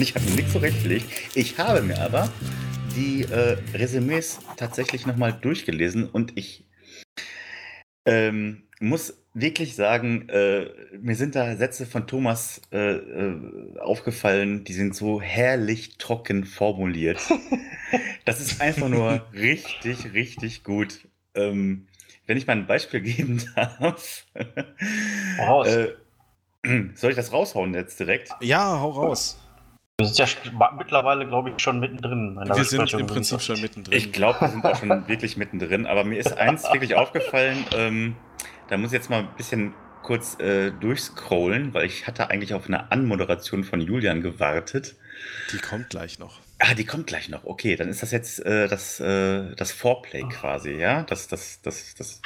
Ich habe mir nichts zurechtgelegt. Ich habe mir aber die äh, Resümees tatsächlich nochmal durchgelesen und ich ähm, muss wirklich sagen, äh, mir sind da Sätze von Thomas äh, äh, aufgefallen, die sind so herrlich trocken formuliert. das ist einfach nur richtig, richtig gut. Ähm, wenn ich mal ein Beispiel geben darf. Raus. Äh, soll ich das raushauen jetzt direkt? Ja, hau raus. Wir sind ja mittlerweile, glaube ich, schon mittendrin. Wir sind im Prinzip schon mittendrin. Ich glaube, wir sind auch schon wirklich mittendrin, aber mir ist eins wirklich aufgefallen, ähm, da muss ich jetzt mal ein bisschen kurz äh, durchscrollen, weil ich hatte eigentlich auf eine Anmoderation von Julian gewartet. Die kommt gleich noch. Ah, die kommt gleich noch. Okay, dann ist das jetzt äh, das, äh, das Foreplay quasi, ja? Das, das, das, das.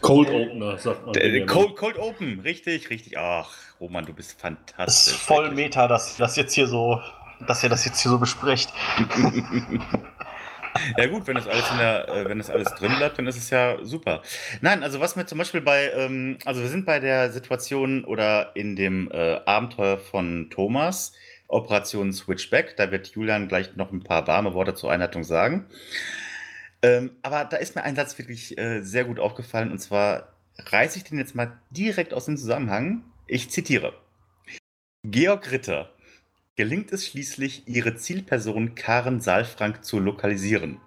Cold Opener, sagt man. Der, Cold, Cold Open, richtig, richtig. Ach, Roman, du bist Das fantastisch. ist voll. Meta, dass das jetzt hier so, dass ihr das jetzt hier so besprecht. Ja gut, wenn das alles in der, äh, wenn das alles drin bleibt, dann ist es ja super. Nein, also was mir zum Beispiel bei, ähm, also wir sind bei der Situation oder in dem äh, Abenteuer von Thomas, Operation Switchback. Da wird Julian gleich noch ein paar warme Worte zur Einleitung sagen. Ähm, aber da ist mir ein Satz wirklich äh, sehr gut aufgefallen und zwar reiße ich den jetzt mal direkt aus dem Zusammenhang. Ich zitiere. Georg Ritter gelingt es schließlich, ihre Zielperson Karen Saalfrank zu lokalisieren.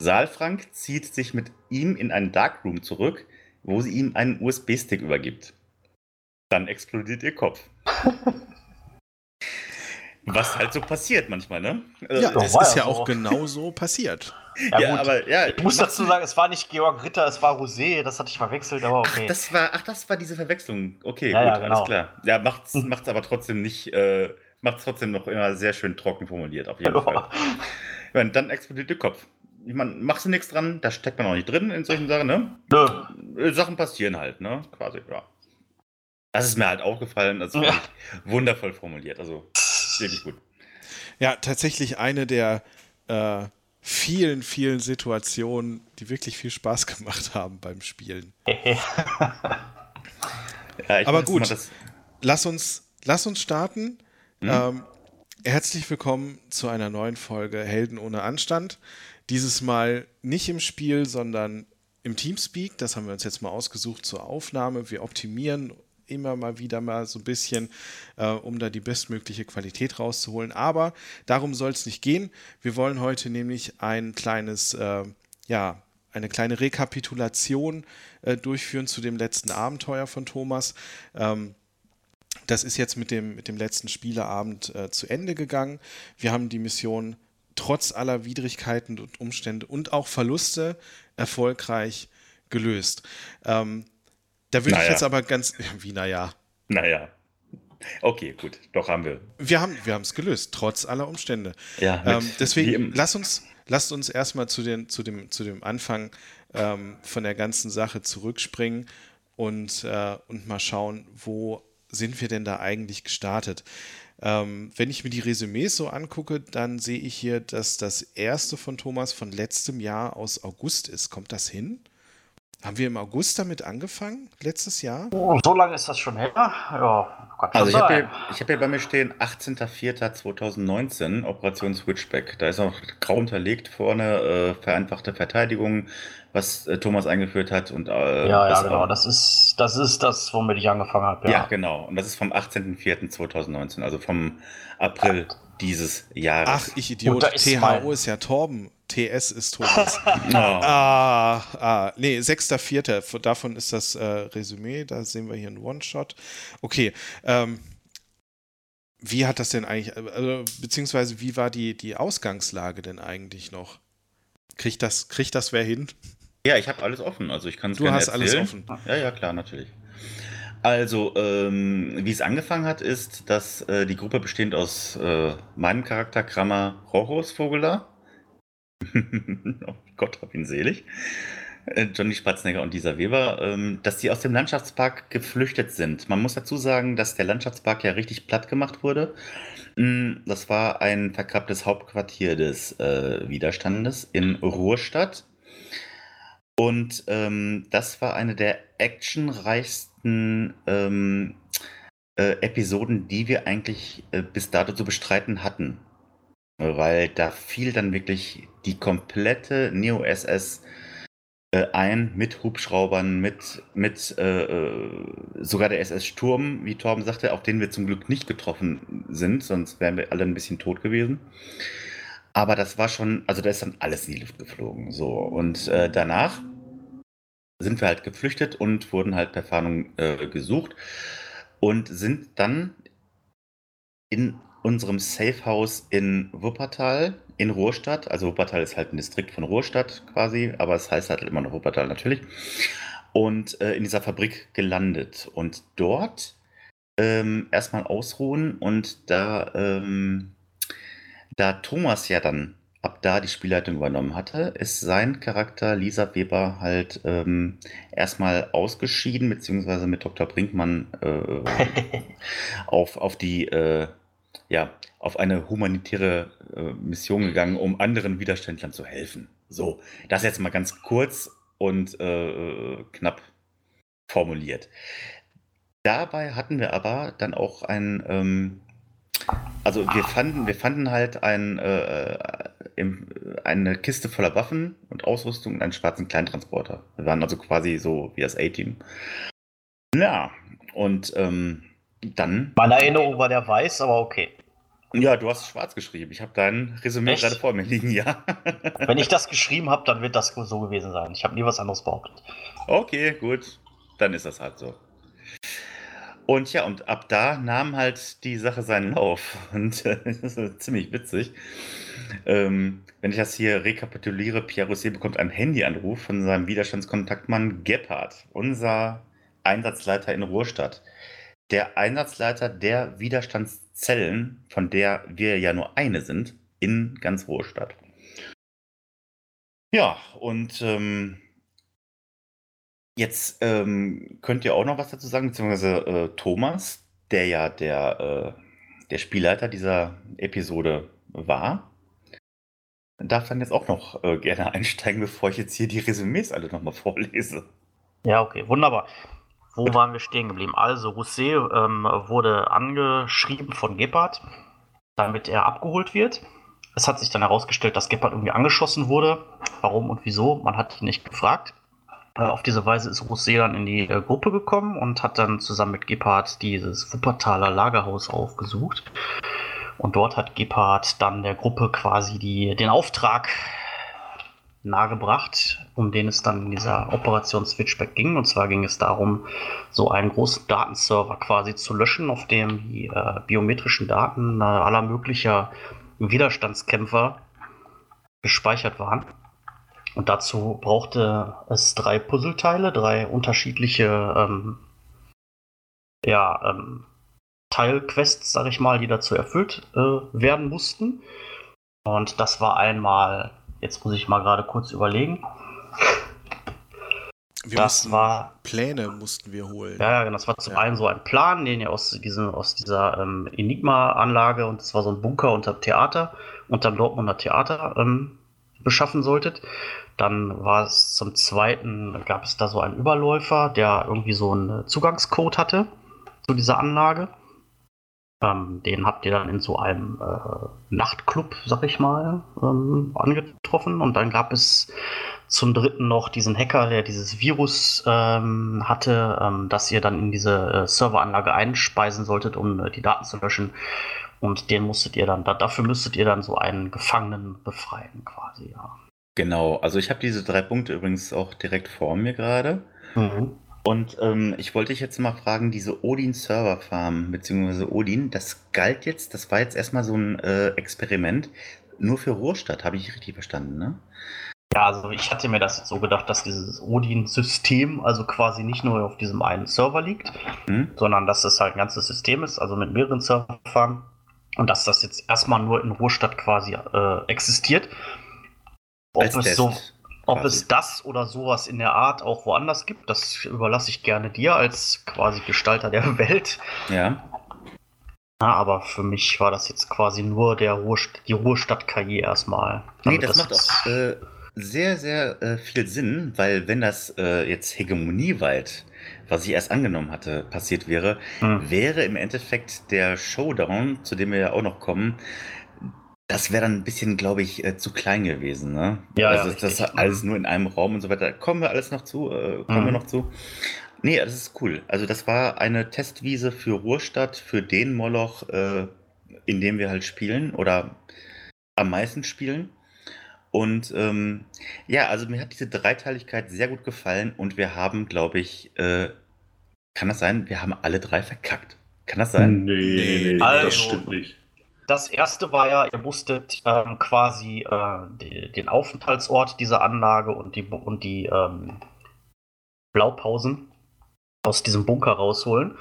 Saalfrank zieht sich mit ihm in einen Darkroom zurück, wo sie ihm einen USB-Stick übergibt. Dann explodiert ihr Kopf. Was halt so passiert manchmal, ne? Ja, es war ist ja ja so. auch genau so passiert. Ja, ja, gut. aber ja, ich muss dazu sagen, es war nicht Georg Ritter, es war Rosé, das hatte ich verwechselt, aber Ach, okay. das war, ach, das war diese Verwechslung. Okay, Ja, gut, ja, genau. alles klar. Ja, macht's, macht's aber trotzdem nicht, äh, macht's trotzdem noch immer sehr schön trocken formuliert, auf jeden Fall. Ja, und dann explodiert der Kopf. Ich meine, machst du nichts dran, da steckt man auch nicht drin in solchen Sachen, ne? Nö. Äh, Sachen passieren halt, ne? Quasi, ja. Das ist mir halt aufgefallen, das fand Ja. ich wundervoll formuliert, also wirklich gut. Ja, tatsächlich eine der äh, vielen, vielen Situationen, die wirklich viel Spaß gemacht haben beim Spielen. Ja, ich Aber gut. Lass uns, lass uns starten. Mhm. Ähm, herzlich willkommen zu einer neuen Folge Helden ohne Anstand. Dieses Mal nicht im Spiel, sondern im Teamspeak. Das haben wir uns jetzt mal ausgesucht zur Aufnahme. Wir optimieren immer mal wieder mal so ein bisschen, äh, um da die bestmögliche Qualität rauszuholen. Aber darum soll es nicht gehen. Wir wollen heute nämlich ein kleines, äh, ja, eine kleine Rekapitulation äh, durchführen zu dem letzten Abenteuer von Thomas. Ähm, das ist jetzt mit dem, mit dem letzten Spieleabend äh, zu Ende gegangen. Wir haben die Mission trotz aller Widrigkeiten und Umstände und auch Verluste erfolgreich gelöst. Ähm, da würde ich Naja. jetzt aber ganz, wie naja, naja. Okay, gut, doch haben wir. wir haben wir es gelöst, trotz aller Umstände. Ja, Ähm, deswegen lass uns, lasst uns erstmal zu, den, zu, dem, zu dem Anfang ähm, von der ganzen Sache zurückspringen und, äh, und mal schauen, wo sind wir denn da eigentlich gestartet. Ähm, wenn ich mir die Resümees so angucke, dann sehe ich hier, dass das erste von Thomas von letztem Jahr aus August ist. Kommt das hin? Haben wir im August damit angefangen, letztes Jahr? Oh, so lange ist das schon her? Ja, kann schon Also ich habe hier, hab hier bei mir stehen 18.04.2019, Operation Switchback. Da ist auch grau unterlegt vorne äh, vereinfachte Verteidigung, was äh, Thomas eingeführt hat. Und, äh, ja, ja, das genau. Das ist, das ist das, womit ich angefangen habe. ja. Ja. genau. Und das ist vom 18.04.2019, also vom April dieses Jahres. Ach, ich Idiot. Ist THO mein- ist ja Torben. TS ist Thomas. Oh. Ah, ah, nee, 6.4. Davon ist das äh, Resümee. Da sehen wir hier einen One-Shot. Okay. Ähm, wie hat das denn eigentlich, also, beziehungsweise wie war die, die Ausgangslage denn eigentlich noch? Kriegt das, kriegt das wer hin? Ja, ich habe alles offen. Also ich kann es Du hast alles erzählen. offen. Ja, ja, klar, natürlich. Also, ähm, wie es angefangen hat, ist, dass äh, die Gruppe bestehend aus äh, meinem Charakter Krammer Rochus Vogeler, oh Gott hab ihn selig, äh, Johnny Spatznegger und Lisa Weber, ähm, dass die aus dem Landschaftspark geflüchtet sind. Man muss dazu sagen, dass der Landschaftspark ja richtig platt gemacht wurde. Mm, Das war ein verkapptes Hauptquartier des äh, Widerstandes in Ruhrstadt. Und ähm, das war eine der actionreichsten ähm, äh, Episoden, die wir eigentlich äh, bis dato zu bestreiten hatten. Weil da fiel dann wirklich die komplette Neo-SS äh, ein mit Hubschraubern, mit, mit äh, äh, sogar der SS-Sturm, wie Torben sagte, auf den wir zum Glück nicht getroffen sind, sonst wären wir alle ein bisschen tot gewesen. Aber das war schon, also da ist dann alles in die Luft geflogen. So. Und äh, danach sind wir halt geflüchtet und wurden halt per Fahndung äh, gesucht und sind dann in unserem Safehouse in Wuppertal, in Ruhrstadt. Also Wuppertal ist halt ein Distrikt von Ruhrstadt quasi, aber es heißt halt immer noch Wuppertal natürlich. Und äh, in dieser Fabrik gelandet. Und dort ähm, erstmal ausruhen und da, ähm, da Thomas ja dann ab da die Spielleitung übernommen hatte, ist sein Charakter Lisa Weber halt ähm, erstmal ausgeschieden, beziehungsweise mit Dr. Brinkmann äh, auf, auf die, äh, ja, auf eine humanitäre äh, Mission gegangen, um anderen Widerständlern zu helfen. So, das jetzt mal ganz kurz und äh, knapp formuliert. Dabei hatten wir aber dann auch ein, ähm, also wir fanden, wir fanden halt ein, äh, im, eine Kiste voller Waffen und Ausrüstung und einen schwarzen Kleintransporter. Wir waren also quasi so wie das A-Team. Ja, und ähm, dann. Meine Erinnerung war der weiß, aber okay. Ja, du hast schwarz geschrieben. Ich habe dein Resümee gerade vor mir liegen, ja. Wenn ich das geschrieben habe, dann wird das so gewesen sein. Ich habe nie was anderes behauptet. Okay, gut. Dann ist das halt so. Und ja, und ab da nahm halt die Sache seinen Lauf. Und äh, das ist ziemlich witzig. Ähm, wenn ich das hier rekapituliere, Pierre Rousset bekommt einen Handyanruf von seinem Widerstandskontaktmann Gebhardt, unser Einsatzleiter in Ruhrstadt. Der Einsatzleiter der Widerstandszellen, von der wir ja nur eine sind, in ganz Ruhrstadt. Ja, und ähm, Jetzt ähm, könnt ihr auch noch was dazu sagen, beziehungsweise äh, Thomas, der ja der, äh, der Spielleiter dieser Episode war, darf dann jetzt auch noch äh, gerne einsteigen, bevor ich jetzt hier die Resümees alle nochmal vorlese. Ja, okay, wunderbar. Wo waren wir stehen geblieben? Also, Rousset ähm, wurde angeschrieben von Gebhardt, damit er abgeholt wird. Es hat sich dann herausgestellt, dass Gebhardt irgendwie angeschossen wurde. Warum und wieso? Man hat ihn nicht gefragt. Äh, Auf diese Weise ist Rousset dann in die äh, Gruppe gekommen und hat dann zusammen mit Gebhardt dieses Wuppertaler Lagerhaus aufgesucht. Und dort hat Gebhardt dann der Gruppe quasi die, den Auftrag nahegebracht, um den es dann in dieser Operation Switchback ging. Und zwar ging es darum, so einen großen Datenserver quasi zu löschen, auf dem die äh, biometrischen Daten äh, aller möglicher Widerstandskämpfer gespeichert waren. Und dazu brauchte es drei Puzzleteile, drei unterschiedliche ähm, ja, ähm, Teilquests, sag ich mal, die dazu erfüllt äh, werden mussten. Und das war einmal, jetzt muss ich mal gerade kurz überlegen. Wir das mussten war Pläne mussten wir holen. Ja, ja, genau. Das war zum Ja. einen so ein Plan, den ihr aus, diesem, aus dieser ähm, Enigma-Anlage und das war so ein Bunker unterm Theater, unterm Dortmunder Theater ähm, beschaffen solltet. Dann war es zum zweiten, gab es da so einen Überläufer, der irgendwie so einen Zugangscode hatte zu dieser Anlage. Ähm, den habt ihr dann in so einem äh, Nachtclub, sag ich mal, ähm, angetroffen. Und dann gab es zum dritten noch diesen Hacker, der dieses Virus ähm, hatte, ähm, das ihr dann in diese äh, Serveranlage einspeisen solltet, um äh, die Daten zu löschen. Und den musstet ihr dann, da, dafür müsstet ihr dann so einen Gefangenen befreien, quasi, ja. Genau, also ich habe diese drei Punkte übrigens auch direkt vor mir gerade. Mhm. Und ähm, ich wollte dich jetzt mal fragen, diese Odin Server Farm, beziehungsweise Odin, das galt jetzt, das war jetzt erstmal so ein äh, Experiment nur für Ruhrstadt, habe ich richtig verstanden, ne? Ja, also ich hatte mir das jetzt so gedacht, dass dieses Odin-System also quasi nicht nur auf diesem einen Server liegt, Hm? sondern dass es halt ein ganzes System ist, also mit mehreren Serverfarmen. Und dass das jetzt erstmal nur in Ruhrstadt quasi äh, existiert. Ob Als es Test so, ob quasi. es das oder sowas in der Art auch woanders gibt, das überlasse ich gerne dir als quasi Gestalter der Welt. Ja. Ja, aber für mich war das jetzt quasi nur der Ruhrst die Ruhrstadt-KI erstmal. Nee, Damit das macht auch äh, sehr, sehr äh, viel Sinn, weil wenn das äh, jetzt hegemonieweit was ich erst angenommen hatte, passiert wäre, hm. wäre im Endeffekt der Showdown, zu dem wir ja auch noch kommen, das wäre dann ein bisschen, glaube ich, äh, zu klein gewesen. Ne? Ja, also ja, das alles nur in einem Raum und so weiter. Kommen wir alles noch zu? Äh, kommen mhm. wir noch zu? Nee, das ist cool. Also das war eine Testwiese für Ruhrstadt, für den Moloch, äh, in dem wir halt spielen oder am meisten spielen. Und ähm, ja, also mir hat diese Dreiteiligkeit sehr gut gefallen und wir haben, glaube ich, äh, kann das sein, wir haben alle drei verkackt. Kann das sein? Nee, nee, nee also, das stimmt nicht. Das erste war ja, ihr musstet ähm, quasi äh, die, den Aufenthaltsort dieser Anlage und die, und die ähm, Blaupausen aus diesem Bunker rausholen.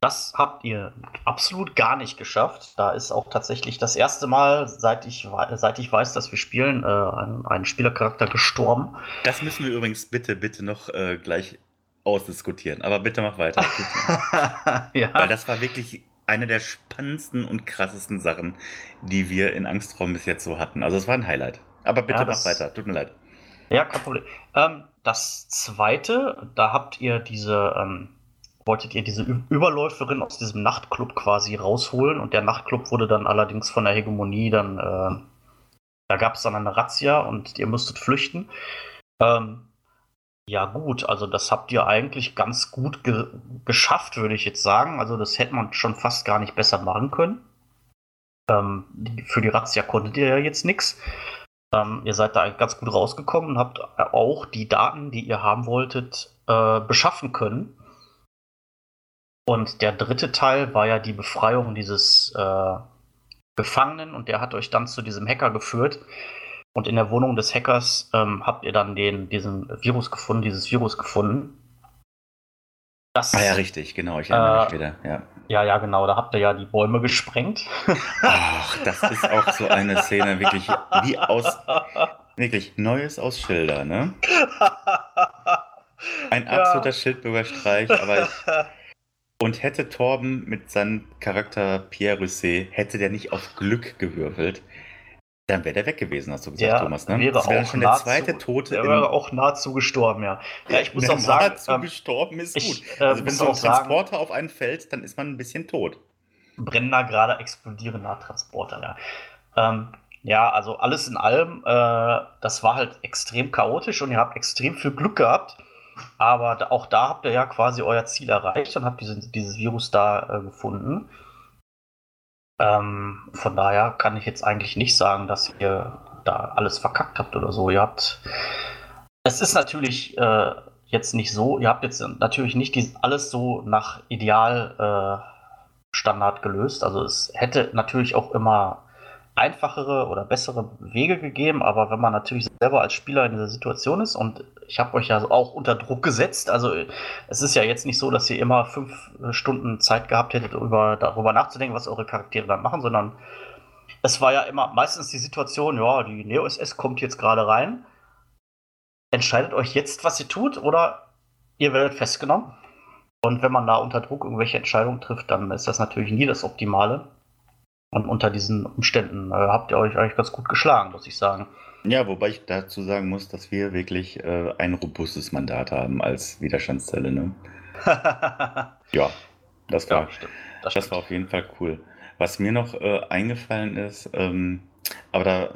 Das habt ihr absolut gar nicht geschafft. Da ist auch tatsächlich das erste Mal, seit ich, seit ich weiß, dass wir spielen, äh, ein, ein Spielercharakter gestorben. Das müssen wir übrigens bitte, bitte noch äh, gleich ausdiskutieren. Aber bitte mach weiter. ja. Weil das war wirklich eine der spannendsten und krassesten Sachen, die wir in Angstraum bis jetzt so hatten. Also es war ein Highlight. Aber bitte ja, mach weiter, tut mir leid. Ja, kein Problem. Ähm, das zweite, da habt ihr diese, ähm, wolltet ihr diese Überläuferin aus diesem Nachtclub quasi rausholen und der Nachtclub wurde dann allerdings von der Hegemonie dann, äh, da gab es dann eine Razzia und ihr müsstet flüchten. Ähm, ja, gut, also das habt ihr eigentlich ganz gut ge geschafft, würde ich jetzt sagen. Also das hätte man schon fast gar nicht besser machen können. Ähm, für die Razzia konntet ihr ja jetzt nichts. Ähm, ihr seid da ganz gut rausgekommen und habt auch die Daten, die ihr haben wolltet, äh, beschaffen können. Und der dritte Teil war ja die Befreiung dieses äh, Gefangenen und der hat euch dann zu diesem Hacker geführt. Und in der Wohnung des Hackers ähm, habt ihr dann den, diesen Virus gefunden, dieses Virus gefunden. Das, ah ja, richtig, genau, ich erinnere mich äh, wieder. Ja. ja, ja, genau, da habt ihr ja die Bäume gesprengt. Ach, das ist auch so eine Szene, wirklich wie aus, wirklich Neues aus Schilder, ne? Ein absoluter ja. Schildbürgerstreich, aber ich, und hätte Torben mit seinem Charakter Pierre Russet, hätte der nicht auf Glück gewürfelt, dann wäre der weg gewesen, hast du gesagt, der Thomas. Ne? Wäre das wäre schon der zweite Tote. Der wäre auch nahezu gestorben, ja. Ja, ich muss auch sagen. Nahezu ähm, gestorben ist ich, gut. Äh, also, wenn so ein Transporter sagen, auf einen fällt, dann ist man ein bisschen tot. Brennender, gerade explodierender Transporter, ja. Ähm, ja, also alles in allem, äh, das war halt extrem chaotisch und ihr habt extrem viel Glück gehabt. Aber auch da habt ihr ja quasi euer Ziel erreicht und habt diese, dieses Virus da äh, gefunden. Ähm, von daher kann ich jetzt eigentlich nicht sagen, dass ihr da alles verkackt habt oder so. Ihr habt. Es ist natürlich äh, jetzt nicht so, ihr habt jetzt natürlich nicht dies, alles so nach Idealstandard äh, gelöst. Also es hätte natürlich auch immer einfachere oder bessere Wege gegeben, aber wenn man natürlich selber als Spieler in dieser Situation ist und ich habe euch ja auch unter Druck gesetzt, also es ist ja jetzt nicht so, dass ihr immer fünf Stunden Zeit gehabt hättet, über, darüber nachzudenken, was eure Charaktere dann machen, sondern es war ja immer meistens die Situation, ja, die Neo SS kommt jetzt gerade rein, entscheidet euch jetzt, was ihr tut oder ihr werdet festgenommen. Und wenn man da unter Druck irgendwelche Entscheidungen trifft, dann ist das natürlich nie das Optimale. Und unter diesen Umständen äh, habt ihr euch eigentlich ganz gut geschlagen, muss ich sagen. Ja, wobei ich dazu sagen muss, dass wir wirklich äh, ein robustes Mandat haben als Widerstandszelle. Ne? ja, das war, ja, stimmt. Das, das war auf jeden Fall cool. Was mir noch äh, eingefallen ist, ähm, aber da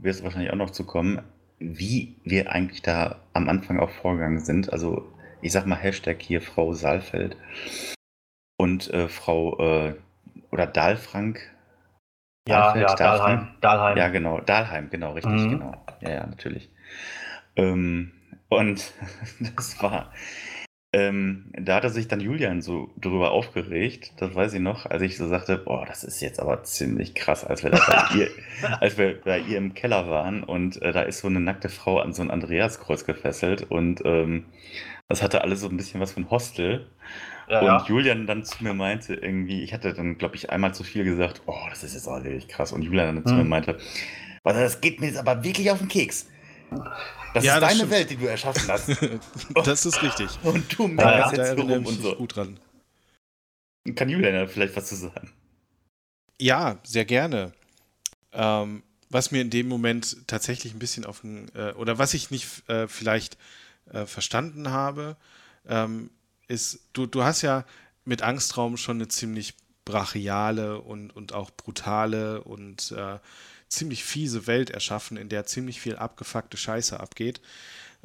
wirst du wahrscheinlich auch noch zu kommen, wie wir eigentlich da am Anfang auch vorgegangen sind. Also ich sag mal Hashtag hier Frau Saalfeld und äh, Frau äh, oder Dahlfrank ja, ja, Dahlheim. Dahlheim. Ja, genau. Dahlheim, genau, richtig, mhm. genau. Ja, ja, natürlich. Ähm, und das war, ähm, da hatte sich dann Julian so drüber aufgeregt, das weiß ich noch, als ich so sagte, boah, das ist jetzt aber ziemlich krass, als wir, bei, ihr, als wir bei ihr im Keller waren und äh, da ist so eine nackte Frau an so ein Andreaskreuz gefesselt und ähm, das hatte alles so ein bisschen was von Hostel. Ja, und ja. Julian dann zu mir meinte, irgendwie, ich hatte dann, glaube ich, einmal zu viel gesagt, oh, das ist jetzt auch wirklich krass. Und Julian dann hm. zu mir hm. meinte, das geht mir jetzt aber wirklich auf den Keks. Das ja, ist das deine stimmt. Welt, die du erschaffen hast. das ist richtig. Und du merkst ja, jetzt rum und so. Gut dran. Kann Julian da vielleicht was zu sagen? Ja, sehr gerne. Ähm, was mir in dem Moment tatsächlich ein bisschen auf den, äh, oder was ich nicht äh, vielleicht äh, verstanden habe, ähm, ist, du, du hast ja mit Angstraum schon eine ziemlich brachiale und, und auch brutale und äh, ziemlich fiese Welt erschaffen, in der ziemlich viel abgefuckte Scheiße abgeht.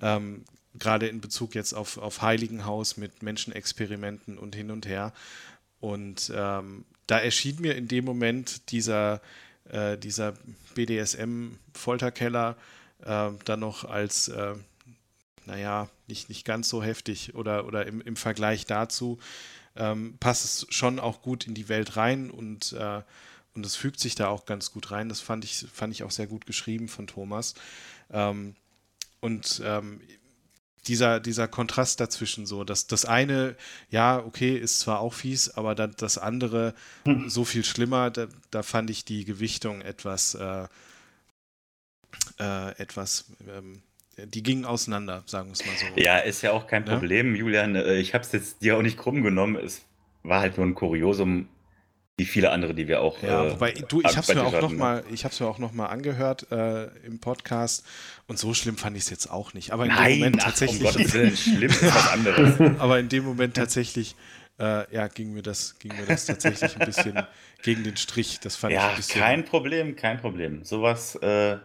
Ähm, Gerade in Bezug jetzt auf, auf Heiligenhaus mit Menschenexperimenten und hin und her. Und ähm, da erschien mir in dem Moment dieser, äh, dieser BDSM-Folterkeller äh, dann noch als, äh, naja, nicht, nicht ganz so heftig oder, oder im, im Vergleich dazu ähm, passt es schon auch gut in die Welt rein und, äh, und es fügt sich da auch ganz gut rein. Das fand ich, fand ich auch sehr gut geschrieben von Thomas. Ähm, und ähm, dieser, dieser Kontrast dazwischen so, dass das eine, ja, okay, ist zwar auch fies, aber dann das andere hm. so viel schlimmer, da, da, fand ich die Gewichtung etwas, äh, äh, etwas, ähm, die gingen auseinander, sagen wir es mal so. Ja, ist ja auch kein Problem, ja? Julian. Äh, ich habe es jetzt dir auch nicht krumm genommen. Es war halt nur ein Kuriosum, wie viele andere, die wir auch. Ja, äh, wobei du, ich habe es mir auch noch ne? mal, ich mir auch noch mal angehört äh, im Podcast und so schlimm fand ich es jetzt auch nicht. Aber in Nein, dem Moment ach, tatsächlich. Um Willen, schlimm ist was anderes. aber in dem Moment tatsächlich, äh, ja, ging mir das, ging mir das tatsächlich ein bisschen gegen den Strich. Das fand ja, ich ein bisschen. kein Problem, kein Problem. Sowas, äh,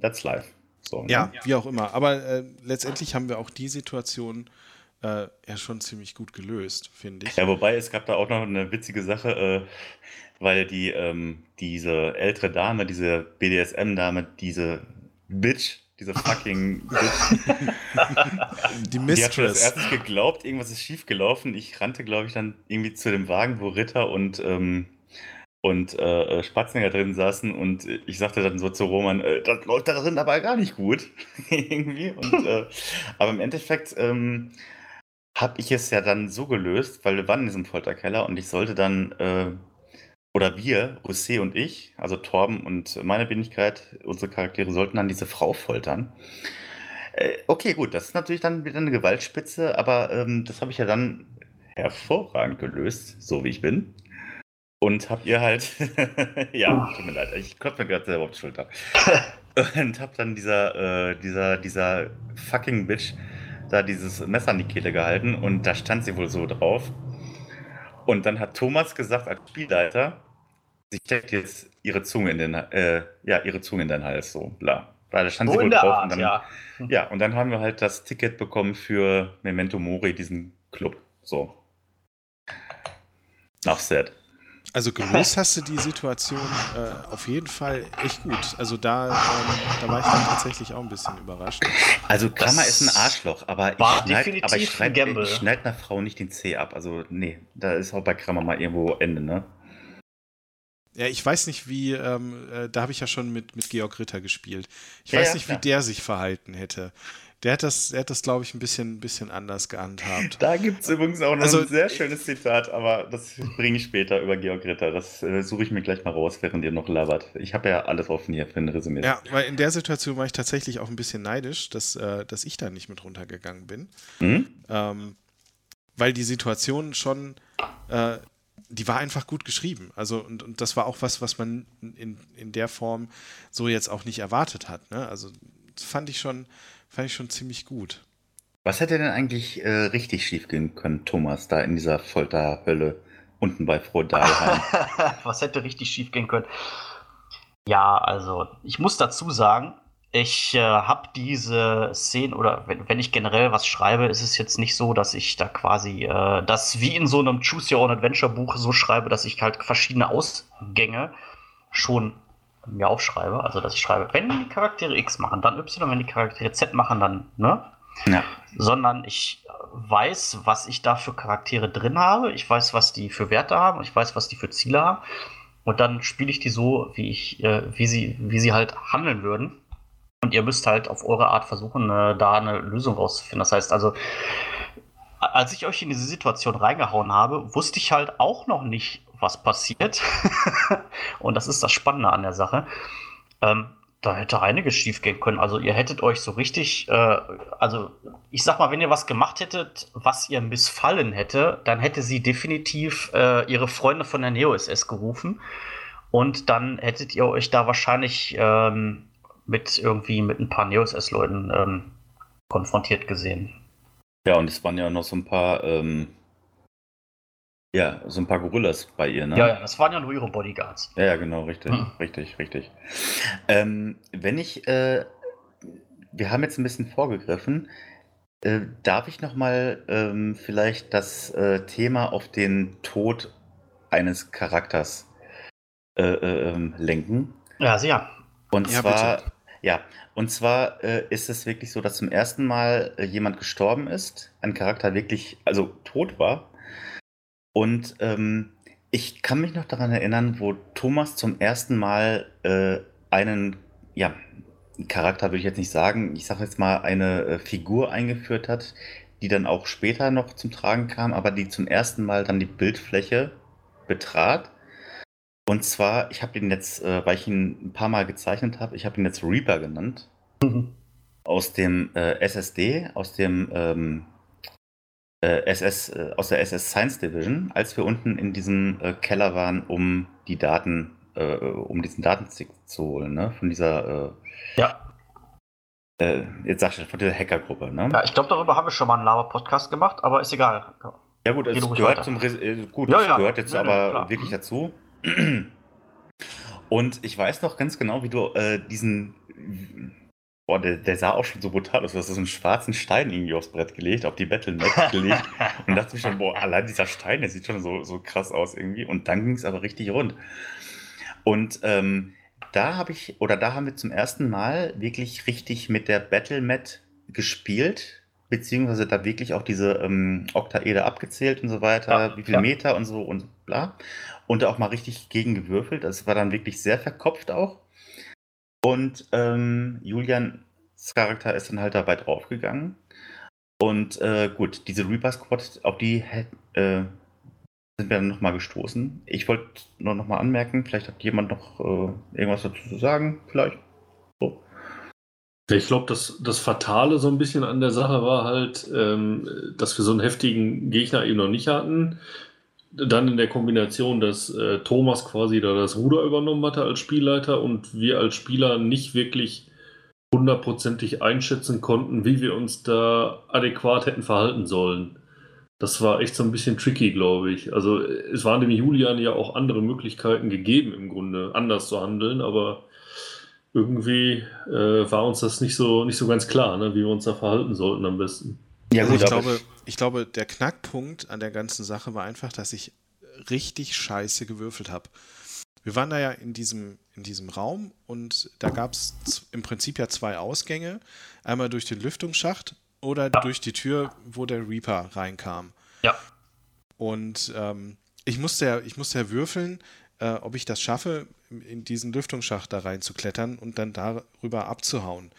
that's life. So, ne? ja, wie auch immer. Aber äh, letztendlich haben wir auch die Situation äh, ja schon ziemlich gut gelöst, finde ich. Ja, wobei es gab da auch noch eine witzige Sache, äh, weil die ähm, diese ältere Dame, diese BDSM-Dame, diese Bitch, diese fucking Bitch, die Mistress. Die hat mir das erst geglaubt, irgendwas ist schiefgelaufen. Ich rannte, glaube ich, dann irgendwie zu dem Wagen, wo Ritter und ähm, und äh, äh, Spatzinger drin saßen und ich sagte dann so zu Roman, äh, das läuft da drin aber gar nicht gut. irgendwie. Und, äh, aber im Endeffekt ähm, habe ich es ja dann so gelöst, weil wir waren in diesem Folterkeller und ich sollte dann, äh, oder wir, Rosé und ich, also Torben und meine Wenigkeit, unsere Charaktere sollten dann diese Frau foltern. Äh, okay, gut, das ist natürlich dann wieder eine Gewaltspitze, aber ähm, das habe ich ja dann hervorragend gelöst, so wie ich bin. Und habt ihr halt, ja, tut mir leid, ich klopfe mir gerade selber auf die Schulter. Und hab dann dieser, äh, dieser, dieser fucking Bitch da dieses Messer an die Kehle gehalten und da stand sie wohl so drauf. Und dann hat Thomas gesagt als Spielleiter, sie steckt jetzt ihre Zunge in den, äh, ja, ihre Zunge in den Hals, so, bla. Da stand so sie wohl drauf. Art, und dann, ja. ja, und dann haben wir halt das Ticket bekommen für Memento Mori, diesen Club, so. Nach Set. Also gelöst hast du die Situation äh, auf jeden Fall echt gut. Also da, ähm, da war ich dann tatsächlich auch ein bisschen überrascht. Also Kramer ist ein Arschloch, aber ich schneide aber ich schneid, ich schneid einer Frau nicht den C ab. Also nee, da ist auch bei Kramer mal irgendwo Ende, ne? Ja, ich weiß nicht, wie, ähm, äh, da habe ich ja schon mit, mit Georg Ritter gespielt. Ich ja, weiß nicht, wie ja. der sich verhalten hätte. Der hat das, der hat das, glaube ich, ein bisschen, bisschen anders gehandhabt. Da gibt es übrigens auch noch also, ein sehr schönes Zitat, aber das bringe ich später über Georg Ritter. Das äh, suche ich mir gleich mal raus, während ihr noch labert. Ich habe ja alles offen hier für ein Resümee. Ja, weil in der Situation war ich tatsächlich auch ein bisschen neidisch, dass, äh, dass ich da nicht mit runtergegangen bin. Mhm. Ähm, weil die Situation schon, äh, die war einfach gut geschrieben. Also, und, und das war auch was, was man in, in der Form so jetzt auch nicht erwartet hat. Ne? Also, das fand ich schon Fand ich schon ziemlich gut. Was hätte denn eigentlich äh, richtig schief gehen können, Thomas, da in dieser Folterhölle unten bei Frodalheim? Was hätte richtig schief gehen können? Ja, also ich muss dazu sagen, ich äh, habe diese Szene oder wenn, wenn, ich generell was schreibe, ist es jetzt nicht so, dass ich da quasi äh, das wie in so einem Choose Your Own Adventure Buch so schreibe, dass ich halt verschiedene Ausgänge schon mir aufschreibe. Also, dass ich schreibe, wenn die Charaktere X machen, dann Y, wenn die Charaktere Z machen, dann, ne? Ja. Sondern ich weiß, was ich da für Charaktere drin habe. Ich weiß, was die für Werte haben. Ich weiß, was die für Ziele haben. Und dann spiele ich die so, wie ich, äh, wie sie, wie sie halt handeln würden. Und ihr müsst halt auf eure Art versuchen, äh, da eine Lösung rauszufinden. Das heißt also, als ich euch in diese Situation reingehauen habe, wusste ich halt auch noch nicht, was passiert. und das ist das Spannende an der Sache. Ähm, da hätte einiges schief gehen können. Also ihr hättet euch so richtig, äh, also ich sag mal, wenn ihr was gemacht hättet, was ihr missfallen hätte, dann hätte sie definitiv äh, ihre Freunde von der Neo-SS gerufen. Und dann hättet ihr euch da wahrscheinlich ähm, mit irgendwie mit ein paar Neo-SS-Leuten ähm, konfrontiert gesehen. Ja, und es waren ja noch so ein paar ähm, Ja, so ein paar Gorillas bei ihr, ne? Ja, ja, das waren ja nur ihre Bodyguards. Ja, ja, genau, richtig, hm. richtig, richtig. Ähm, wenn ich, äh, wir haben jetzt ein bisschen vorgegriffen, äh, darf ich nochmal ähm, vielleicht das äh, Thema auf den Tod eines Charakters äh, äh ähm, lenken? Ja, sehr. Und ja, zwar, bitte. ja, und zwar äh, ist es wirklich so, dass zum ersten Mal äh, jemand gestorben ist, ein Charakter wirklich, also tot war und ähm, ich kann mich noch daran erinnern, wo Thomas zum ersten Mal äh, einen, ja, Charakter würde ich jetzt nicht sagen, ich sage jetzt mal eine äh, Figur eingeführt hat, die dann auch später noch zum Tragen kam, aber die zum ersten Mal dann die Bildfläche betrat. Und zwar, ich habe ihn jetzt, äh, weil ich ihn ein paar Mal gezeichnet habe, ich habe ihn jetzt Reaper genannt. Mhm. Aus dem äh, SSD, aus dem ähm, SS, äh, äh, aus der SS Science Division, als wir unten in diesem äh, Keller waren, um die Daten, äh, um diesen Datenstick zu holen, ne? Von dieser. Äh, ja. Äh, jetzt sag ich von dieser Hackergruppe, ne? Ja, ich glaube, darüber haben wir schon mal einen Lava-Podcast gemacht, aber ist egal. Ja, gut, es gehört zum gut, ja, ja. gehört jetzt aber wirklich mhm. dazu. Und ich weiß noch ganz genau, wie du diesen Boah, der, der, sah auch schon so brutal aus. Du hast so einen schwarzen Stein irgendwie aufs Brett gelegt, auf die Battlenet gelegt. und dachte mir schon, boah, allein dieser Stein, der sieht schon so, so krass aus irgendwie. Und dann ging es aber richtig rund. Und ähm, da habe ich, oder da haben wir zum ersten Mal wirklich richtig mit der Battlemet gespielt, beziehungsweise da wirklich auch diese ähm, Oktaede abgezählt und so weiter, ja, wie viel ja. Meter und so und bla. Und da auch mal richtig gegen gewürfelt. Das war dann wirklich sehr verkopft auch. Und ähm, Julians Charakter ist dann halt dabei draufgegangen. Und äh, gut, diese Reaper Squad, auf die äh, sind wir dann nochmal gestoßen. Ich wollte nur nochmal anmerken, vielleicht hat jemand noch äh, irgendwas dazu zu sagen, vielleicht. So. Ich glaube, das, das Fatale so ein bisschen an der Sache war halt, ähm, dass wir so einen heftigen Gegner eben noch nicht hatten dann in der Kombination, dass äh, Thomas quasi da das Ruder übernommen hatte als Spielleiter und wir als Spieler nicht wirklich hundertprozentig einschätzen konnten, wie wir uns da adäquat hätten verhalten sollen. Das war echt so ein bisschen tricky, glaube ich. Also es waren dem Julian ja auch andere Möglichkeiten gegeben, im Grunde anders zu handeln, aber irgendwie äh, war uns das nicht so, nicht so ganz klar, ne, wie wir uns da verhalten sollten am besten. Ja, also gut, ich glaube, ich glaube, der Knackpunkt an der ganzen Sache war einfach, dass ich richtig scheiße gewürfelt habe. Wir waren da ja in diesem, in diesem Raum und da gab es im Prinzip ja zwei Ausgänge. Einmal durch den Lüftungsschacht oder ja. durch die Tür, wo der Reaper reinkam. Ja. Und ähm, ich, musste ja, ich musste ja würfeln, äh, ob ich das schaffe, in diesen Lüftungsschacht da reinzuklettern und dann darüber abzuhauen.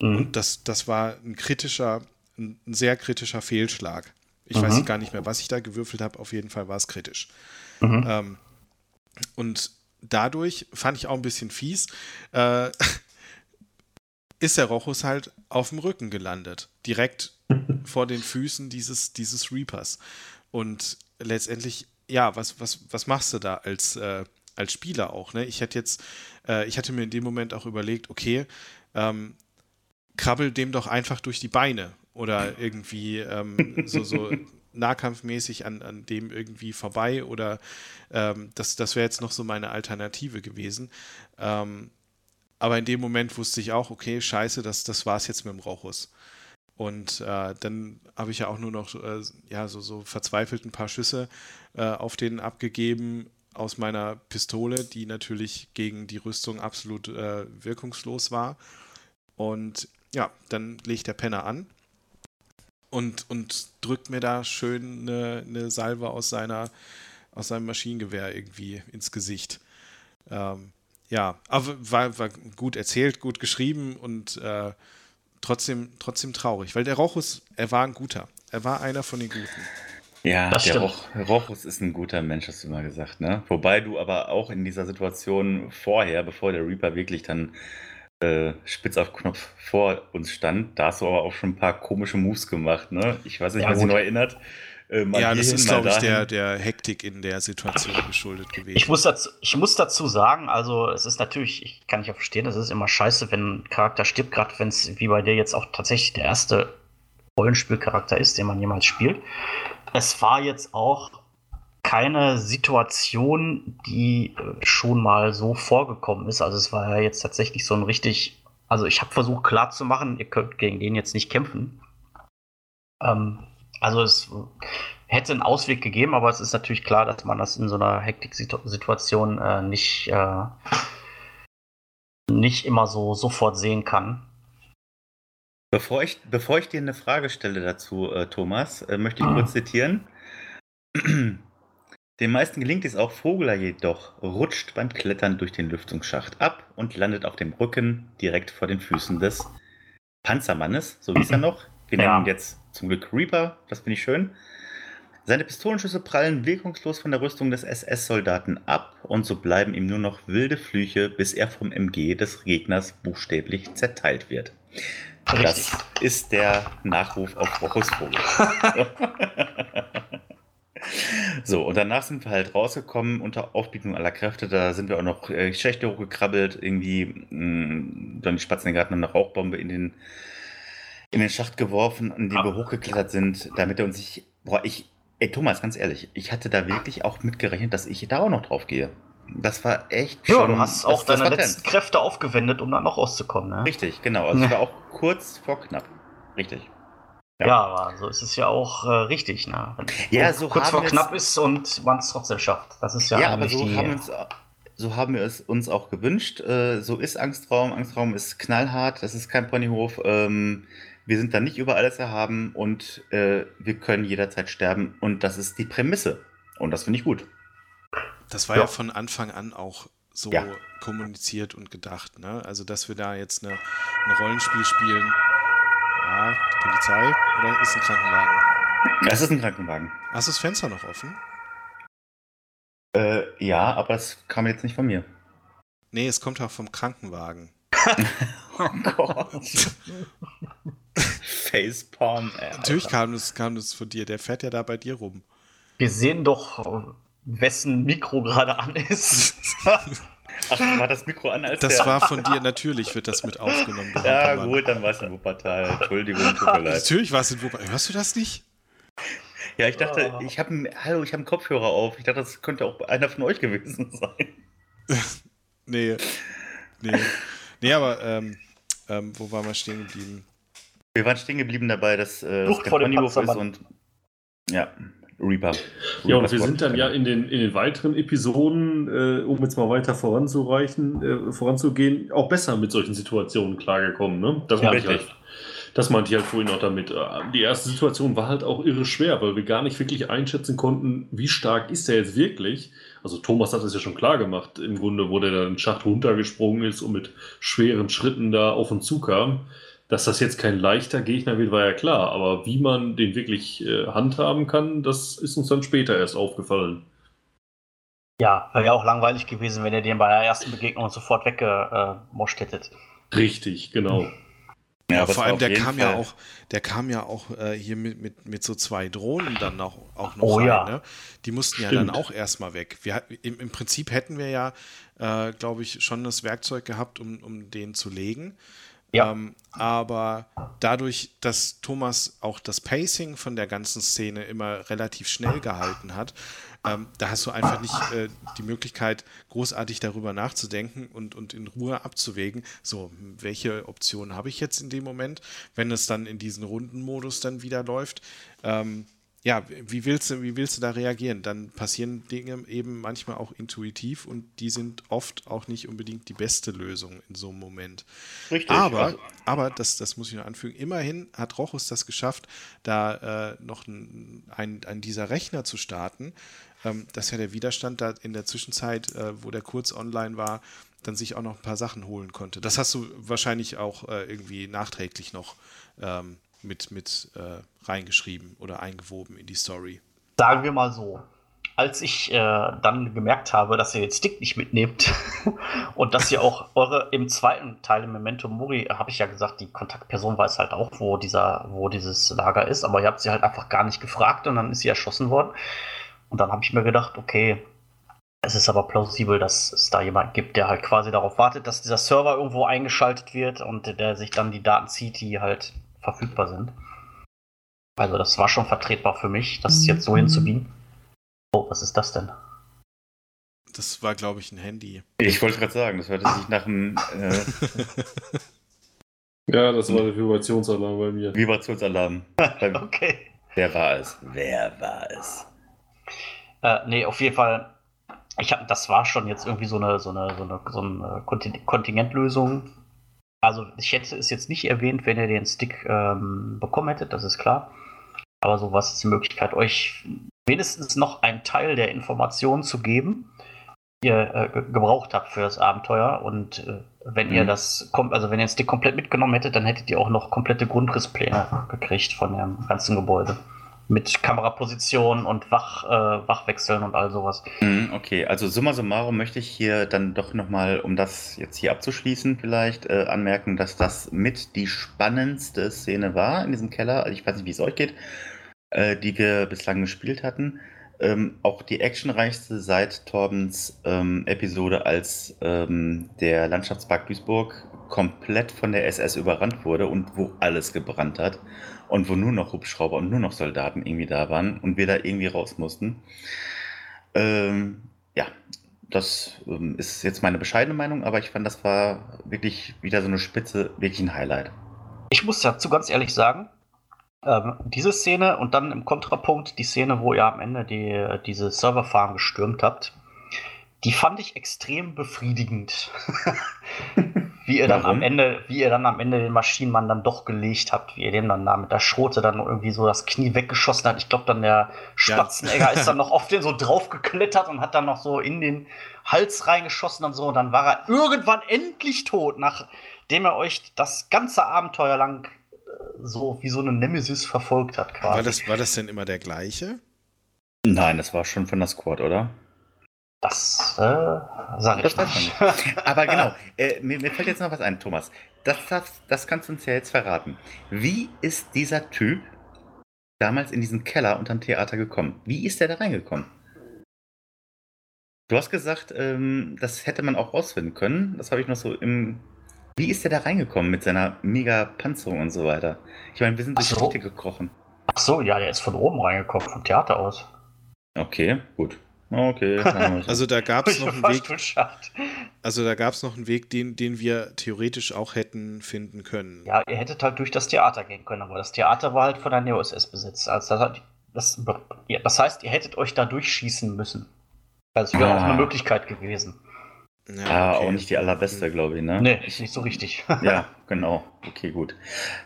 Mhm. Und das, das war ein kritischer ein, sehr kritischer Fehlschlag. Ich mhm. weiß gar nicht mehr, was ich da gewürfelt habe. Auf jeden Fall war es kritisch. Mhm. Ähm, und dadurch fand ich auch ein bisschen fies, äh, ist der Rochus halt auf dem Rücken gelandet. Direkt vor den Füßen dieses, dieses Reapers. Und letztendlich, ja, was, was, was machst du da als, äh, als Spieler auch? Ne? Ich hätte jetzt, äh, ich hatte mir in dem Moment auch überlegt, okay, ähm, krabbel dem doch einfach durch die Beine oder irgendwie ähm, so, so nahkampfmäßig an, an dem irgendwie vorbei oder ähm, das, das wäre jetzt noch so meine Alternative gewesen. Ähm, aber in dem Moment wusste ich auch, okay, scheiße, das, das war es jetzt mit dem Rochus. Und äh, dann habe ich ja auch nur noch äh, ja, so, so verzweifelt ein paar Schüsse äh, auf den abgegeben aus meiner Pistole, die natürlich gegen die Rüstung absolut äh, wirkungslos war. Und ja, dann legt der Penner an und, und drückt mir da schön eine, eine Salve aus, seiner, aus seinem Maschinengewehr irgendwie ins Gesicht. Ähm, ja, aber war, war gut erzählt, gut geschrieben und äh, trotzdem, trotzdem traurig, weil der Rochus, er war ein guter. Er war einer von den Guten. Ja, das der Roch, Rochus ist ein guter Mensch, hast du immer gesagt, ne? Wobei du aber auch in dieser Situation vorher, bevor der Reaper wirklich dann äh, spitz auf Knopf vor uns stand. Da hast du aber auch schon ein paar komische Moves gemacht, ne? Ich weiß nicht, ja, wer sich noch erinnert. Äh, ja, das ist, glaube ich, der, der Hektik in der Situation geschuldet gewesen. Ich muss, dazu, ich muss dazu sagen, also es ist natürlich, ich kann nicht auch verstehen, es ist immer scheiße, wenn ein Charakter stirbt, gerade wenn es wie bei dir jetzt auch tatsächlich der erste Rollenspielcharakter ist, den man jemals spielt. Es war jetzt auch keine Situation, die äh, schon mal so vorgekommen ist. Also es war ja jetzt tatsächlich so ein richtig, also ich habe versucht klarzumachen, ihr könnt gegen den jetzt nicht kämpfen. Ähm, also es hätte einen Ausweg gegeben, aber es ist natürlich klar, dass man das in so einer Hektik-Situation äh, nicht, äh, nicht immer so sofort sehen kann. Bevor ich, bevor ich dir eine Frage stelle dazu, äh, Thomas, äh, möchte ich kurz zitieren. Den meisten gelingt es auch, Vogler jedoch rutscht beim Klettern durch den Lüftungsschacht ab und landet auf dem Rücken direkt vor den Füßen des Panzermannes, so hieß er noch. Wir nennen ihn jetzt zum Glück Reaper, das finde ich schön. Seine Pistolenschüsse prallen wirkungslos von der Rüstung des SS-Soldaten ab und so bleiben ihm nur noch wilde Flüche, bis er vom MG des Gegners buchstäblich zerteilt wird. Richtig. Das ist der Nachruf auf Rochus Vogel. So, und danach sind wir halt rausgekommen unter Aufbietung aller Kräfte. Da sind wir auch noch äh, Schächte hochgekrabbelt, irgendwie. Mh, mm, dann die Spatzen hatten eine Rauchbombe in den, in den Schacht geworfen, an dem wir hochgeklettert sind, damit er uns sich. Boah, ich. Ey, Thomas, ganz ehrlich, ich hatte da wirklich auch mitgerechnet, dass ich da auch noch drauf gehe. Das war echt ja, schon. du hast auch das, deine das letzten Kräfte aufgewendet, um da noch rauszukommen, ne? Richtig, genau. Also, es war auch kurz vor knapp. Richtig. Ja, ja aber so ist es ja auch äh, richtig, ne? Wenn ja, so kurz vor knapp ist und man es trotzdem schafft. Das ist ja, ja aber so die, haben, uns, so haben wir es uns auch gewünscht. Äh, so ist Angstraum. Angstraum ist knallhart. Das ist kein Ponyhof. Ähm, wir sind da nicht über alles erhaben und äh, wir können jederzeit sterben. Und das ist die Prämisse. Und das finde ich gut. Das war ja. ja. von Anfang an auch so ja. kommuniziert und gedacht. Ne? Also, dass wir da jetzt eine, ein Rollenspiel spielen ja, die Polizei oder ist ein Krankenwagen? Es ist ein Krankenwagen. Hast du das Fenster noch offen? Äh, ja, aber es kam jetzt nicht von mir. Nee, es kommt auch vom Krankenwagen. oh Gott. Facepalm. Ey, Natürlich kam das, kam das von dir. Der fährt ja da bei dir rum. Wir sehen doch, wessen Mikro gerade an ist. Ach, war das Mikro an als Das der... war von dir, natürlich wird das mit aufgenommen. Ja, gut, dann war es in Wuppertal. Entschuldigung, tut mir leid. Natürlich war es in Wuppertal. Hörst du das nicht? Ja, ich dachte, oh. ich habe Hallo, ich habe einen Kopfhörer auf. Ich dachte, das könnte auch einer von euch gewesen sein. nee. Nee. Nee, aber ähm, ähm, wo waren wir stehen geblieben? Wir waren stehen geblieben dabei, dass äh, es kein ist und ja, Reaper. Ja, und wir sind dann ja in den, in den weiteren Episoden, äh, um jetzt mal weiter voranzureichen, äh, voranzugehen, auch besser mit solchen Situationen klargekommen. Ne? Das, ja, meinte ich halt, das meinte ich halt vorhin auch damit. Äh, die erste Situation war halt auch irre schwer, weil wir gar nicht wirklich einschätzen konnten, wie stark ist er jetzt wirklich. Also Thomas hat es ja schon klar gemacht, im Grunde, wo der dann den Schacht runtergesprungen ist und mit schweren Schritten da auf uns zukam. Dass das jetzt kein leichter Gegner wird, war ja klar. Aber wie man den wirklich äh, handhaben kann, das ist uns dann später erst aufgefallen. Ja, wäre ja auch langweilig gewesen, wenn ihr den bei der ersten Begegnung sofort weggemoscht hättet. Richtig, genau. Ja, ja vor allem der kam, ja auch, der kam ja auch äh, hier mit, mit, mit so zwei Drohnen dann auch, auch noch oh, rein. Ja. Ne? Die mussten Stimmt. ja dann auch erstmal weg. Wir, im, Im Prinzip hätten wir ja, äh, glaube ich, schon das Werkzeug gehabt, um, um den zu legen. Ja. Ähm, aber dadurch, dass Thomas auch das Pacing von der ganzen Szene immer relativ schnell gehalten hat, ähm, da hast du einfach nicht äh, die Möglichkeit, großartig darüber nachzudenken und, und in Ruhe abzuwägen, so, welche Option habe ich jetzt in dem Moment, wenn es dann in diesen Rundenmodus dann wieder läuft. Ähm, ja, wie willst du, wie willst du da reagieren? Dann passieren Dinge eben manchmal auch intuitiv und die sind oft auch nicht unbedingt die beste Lösung in so einem Moment. Richtig. Aber, aber das, das muss ich noch anfügen, immerhin hat Rochus das geschafft, da äh, noch einen, einen dieser Rechner zu starten, ähm, dass ja der Widerstand da in der Zwischenzeit, äh, wo der kurz online war, dann sich auch noch ein paar Sachen holen konnte. Das hast du wahrscheinlich auch äh, irgendwie nachträglich noch ähm, mit, mit äh, reingeschrieben oder eingewoben in die Story? Sagen wir mal so. Als ich äh, dann gemerkt habe, dass ihr den Stick nicht mitnehmt und dass ihr auch eure im zweiten Teil im Memento Mori, habe ich ja gesagt, die Kontaktperson weiß halt auch, wo dieser, wo dieses Lager ist, aber ihr habt sie halt einfach gar nicht gefragt und dann ist sie erschossen worden. Und dann habe ich mir gedacht, okay, es ist aber plausibel, dass es da jemanden gibt, der halt quasi darauf wartet, dass dieser Server irgendwo eingeschaltet wird und der sich dann die Daten zieht, die halt verfügbar sind. Also das war schon vertretbar für mich, das jetzt so hinzubiegen. Oh, was ist das denn? Das war, glaube ich, ein Handy. Ich wollte gerade sagen, das hörte sich nach einem äh, Ja, das war der Vibrationsalarm bei mir. Vibrationsalarm. Okay. Wer war es? Wer war es? Äh, nee, auf jeden Fall. Ich hab, das war schon jetzt irgendwie so eine, so eine, so eine, so eine Kontin- Kontingentlösung. Also ich hätte es jetzt nicht erwähnt, wenn ihr den Stick ähm, bekommen hättet, das ist klar. Aber so was ist die Möglichkeit, euch wenigstens noch einen Teil der Informationen zu geben, die ihr äh, ge- gebraucht habt für das Abenteuer. Und äh, wenn ihr Mhm. das kom also wenn ihr den Stick komplett mitgenommen hättet, dann hättet ihr auch noch komplette Grundrisspläne gekriegt von dem ganzen Gebäude. Mit Kameraposition und Wach, äh, Wachwechseln und all sowas. Hm, Okay, also summa summarum möchte ich hier dann doch nochmal, um das jetzt hier abzuschließen, vielleicht äh, anmerken, dass das mit die spannendste Szene war in diesem Keller. Also ich weiß nicht, wie es euch geht, äh, die wir bislang gespielt hatten. Ähm, auch die actionreichste seit Torbens ähm, Episode, als ähm, der Landschaftspark Duisburg komplett von der SS überrannt wurde und wo alles gebrannt hat und wo nur noch Hubschrauber und nur noch Soldaten irgendwie da waren und wir da irgendwie raus mussten. Ähm, ja, das ähm, ist jetzt meine bescheidene Meinung, aber ich fand, das war wirklich wieder so eine Spitze, wirklich ein Highlight. Ich muss dazu ganz ehrlich sagen, ähm, diese Szene und dann im Kontrapunkt die Szene, wo ihr am Ende die, diese Serverfarm gestürmt habt, die fand ich extrem befriedigend. wie ihr dann Warum? am Ende, wie ihr dann am Ende den Maschinenmann dann doch gelegt habt, wie ihr dem dann da mit der Schrote dann irgendwie so das Knie weggeschossen hat. Ich glaube dann der Spatzenegger ist dann noch auf den so draufgeklettert und hat dann noch so in den Hals reingeschossen und so. Und dann war er irgendwann endlich tot, nachdem er euch das ganze Abenteuer lang äh, so wie so eine Nemesis verfolgt hat quasi. War das, war das denn immer der gleiche? Nein, das war schon von der Squad, oder? Das äh, sag ich Das nicht. Aber genau, äh, mir, mir fällt jetzt noch was ein, Thomas. Das, das, das kannst du uns ja jetzt verraten. Wie ist dieser Typ damals in diesen Keller unterm Theater gekommen? Wie ist der da reingekommen? Du hast gesagt, ähm, das hätte man auch rausfinden können. Das habe ich noch so im. Wie ist der da reingekommen mit seiner mega Panzerung und so weiter? Ich meine, wir sind durch die. Städte gekrochen. Ach so, ja, der ist von oben reingekommen, vom Theater aus. Okay, gut. Okay. wir so. Also da gab es noch einen Weg, also da gab es noch einen Weg, den, den wir theoretisch auch hätten finden können. Ja, ihr hättet halt durch das Theater gehen können, aber das Theater war halt von der Neo-SS besetzt. Also das, das, das heißt, ihr hättet euch da durchschießen müssen. Das wäre auch Ah. eine Möglichkeit gewesen. Ja, ah, okay. auch nicht die allerbeste, glaube ich, ne? Nee, ist nicht so richtig. Ja, genau. Okay, gut.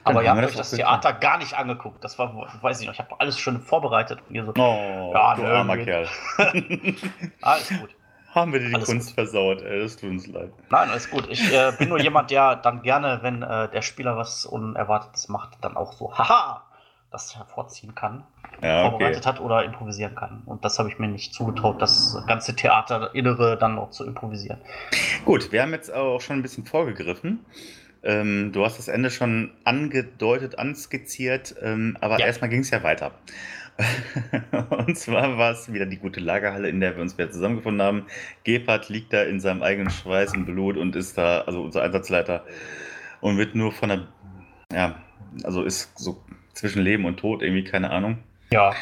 Dann aber ihr habt euch das Theater gar nicht angeguckt. Das war, weiß ich noch, ich habe alles schon vorbereitet. Und ihr so, Oh, Ja, du nö, armer geht. Kerl. alles gut. haben wir dir die Alles Kunst gut. versaut, ey. Das tut uns leid. Nein, alles gut. Ich äh, bin nur jemand, der dann gerne, wenn äh, der Spieler was Unerwartetes macht, dann auch so, haha, das hervorziehen kann, Ja, okay. vorbereitet hat oder improvisieren kann. Und das habe ich mir nicht zugetraut, das ganze Theaterinnere dann noch zu improvisieren. Gut, wir haben jetzt auch schon ein bisschen vorgegriffen. Ähm, du hast das Ende schon angedeutet, anskizziert, ähm, aber Ja. erstmal ging es ja weiter. und zwar war es wieder die gute Lagerhalle, in der wir uns wieder zusammengefunden haben. Gebhardt liegt da in seinem eigenen Schweiß und Blut und ist da, also unser Einsatzleiter, und wird nur von der, ja, also ist so zwischen Leben und Tod irgendwie, keine Ahnung. Ja.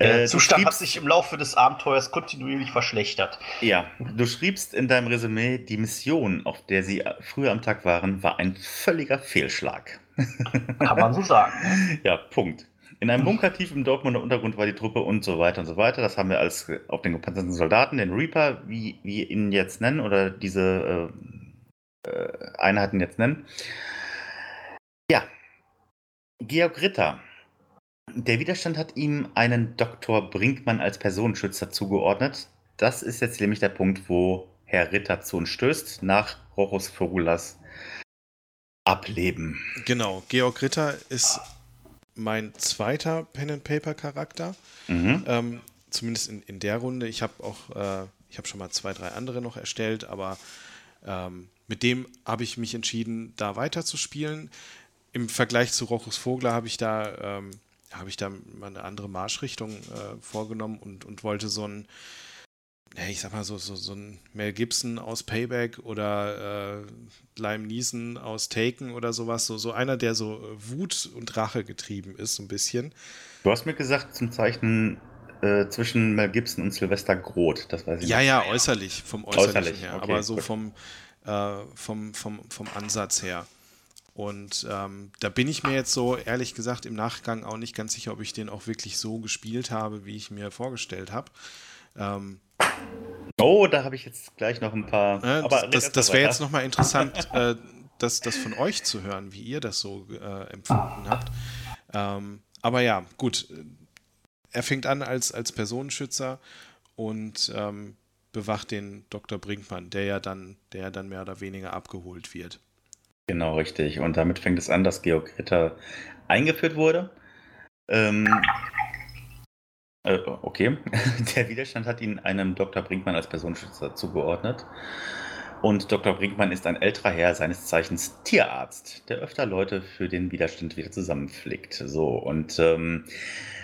Der Äh, Zustand hat schriebst- sich im Laufe des Abenteuers kontinuierlich verschlechtert. Ja, du schriebst in deinem Resümee, die Mission, auf der sie äh, früher am Tag waren, war ein völliger Fehlschlag. Kann man so sagen. ne? Ja, Punkt. In einem Bunker tief im Dortmunder Untergrund war die Truppe und so weiter und so weiter. Das haben wir alles äh, auf den gepanzerten Soldaten, den Reaper, wie wir ihn jetzt nennen, oder diese äh, äh, Einheiten jetzt nennen. Ja, Georg Ritter. Der Widerstand hat ihm einen Dr. Brinkmann als Personenschützer zugeordnet. Das ist jetzt nämlich der Punkt, wo Herr Ritter zu uns stößt, nach Rochus Fogulas Ableben. Genau, Georg Ritter ist mein zweiter Pen-and-Paper-Charakter. Mhm. Ähm, zumindest in, in der Runde. Ich habe auch, äh, ich habe schon mal zwei, drei andere noch erstellt, aber ähm, mit dem habe ich mich entschieden, da weiterzuspielen. Im Vergleich zu Rochus Vogler habe ich da, ähm, habe ich da mal eine andere Marschrichtung äh, vorgenommen und, und wollte so ein, ja, ich sag mal so, so, so ein Mel Gibson aus Payback oder äh, Lime Neeson aus Taken oder sowas, so, so einer, der so äh, Wut und Rache getrieben ist, so ein bisschen. Du hast mir gesagt, zum Zeichnen äh, zwischen Mel Gibson und Sylvester Groth. Das weiß ich Ja, nicht. ja, äußerlich, vom Äußerlichen Äußerlich, her, okay, aber so gut. vom, äh, vom, vom, vom Ansatz her. Und ähm, da bin ich mir jetzt so, ehrlich gesagt, im Nachgang auch nicht ganz sicher, ob ich den auch wirklich so gespielt habe, wie ich mir vorgestellt habe. Ähm, Oh, da habe ich jetzt gleich noch ein paar. äh, aber das das, das wäre jetzt nochmal interessant, äh, das, das von euch zu hören, wie ihr das so äh, empfunden habt. Ähm, aber ja, gut. Er fängt an als, als Personenschützer und ähm, bewacht den Dr. Brinkmann, der ja dann, der ja dann mehr oder weniger abgeholt wird. Genau, richtig. Und damit fängt es an, dass Georg Ritter eingeführt wurde. Ähm, äh, okay. Der Widerstand hat ihn einem Dr. Brinkmann als Personenschützer zugeordnet. Und Dr. Brinkmann ist ein älterer Herr, seines Zeichens Tierarzt, der öfter Leute für den Widerstand wieder zusammenflickt. So, und ähm,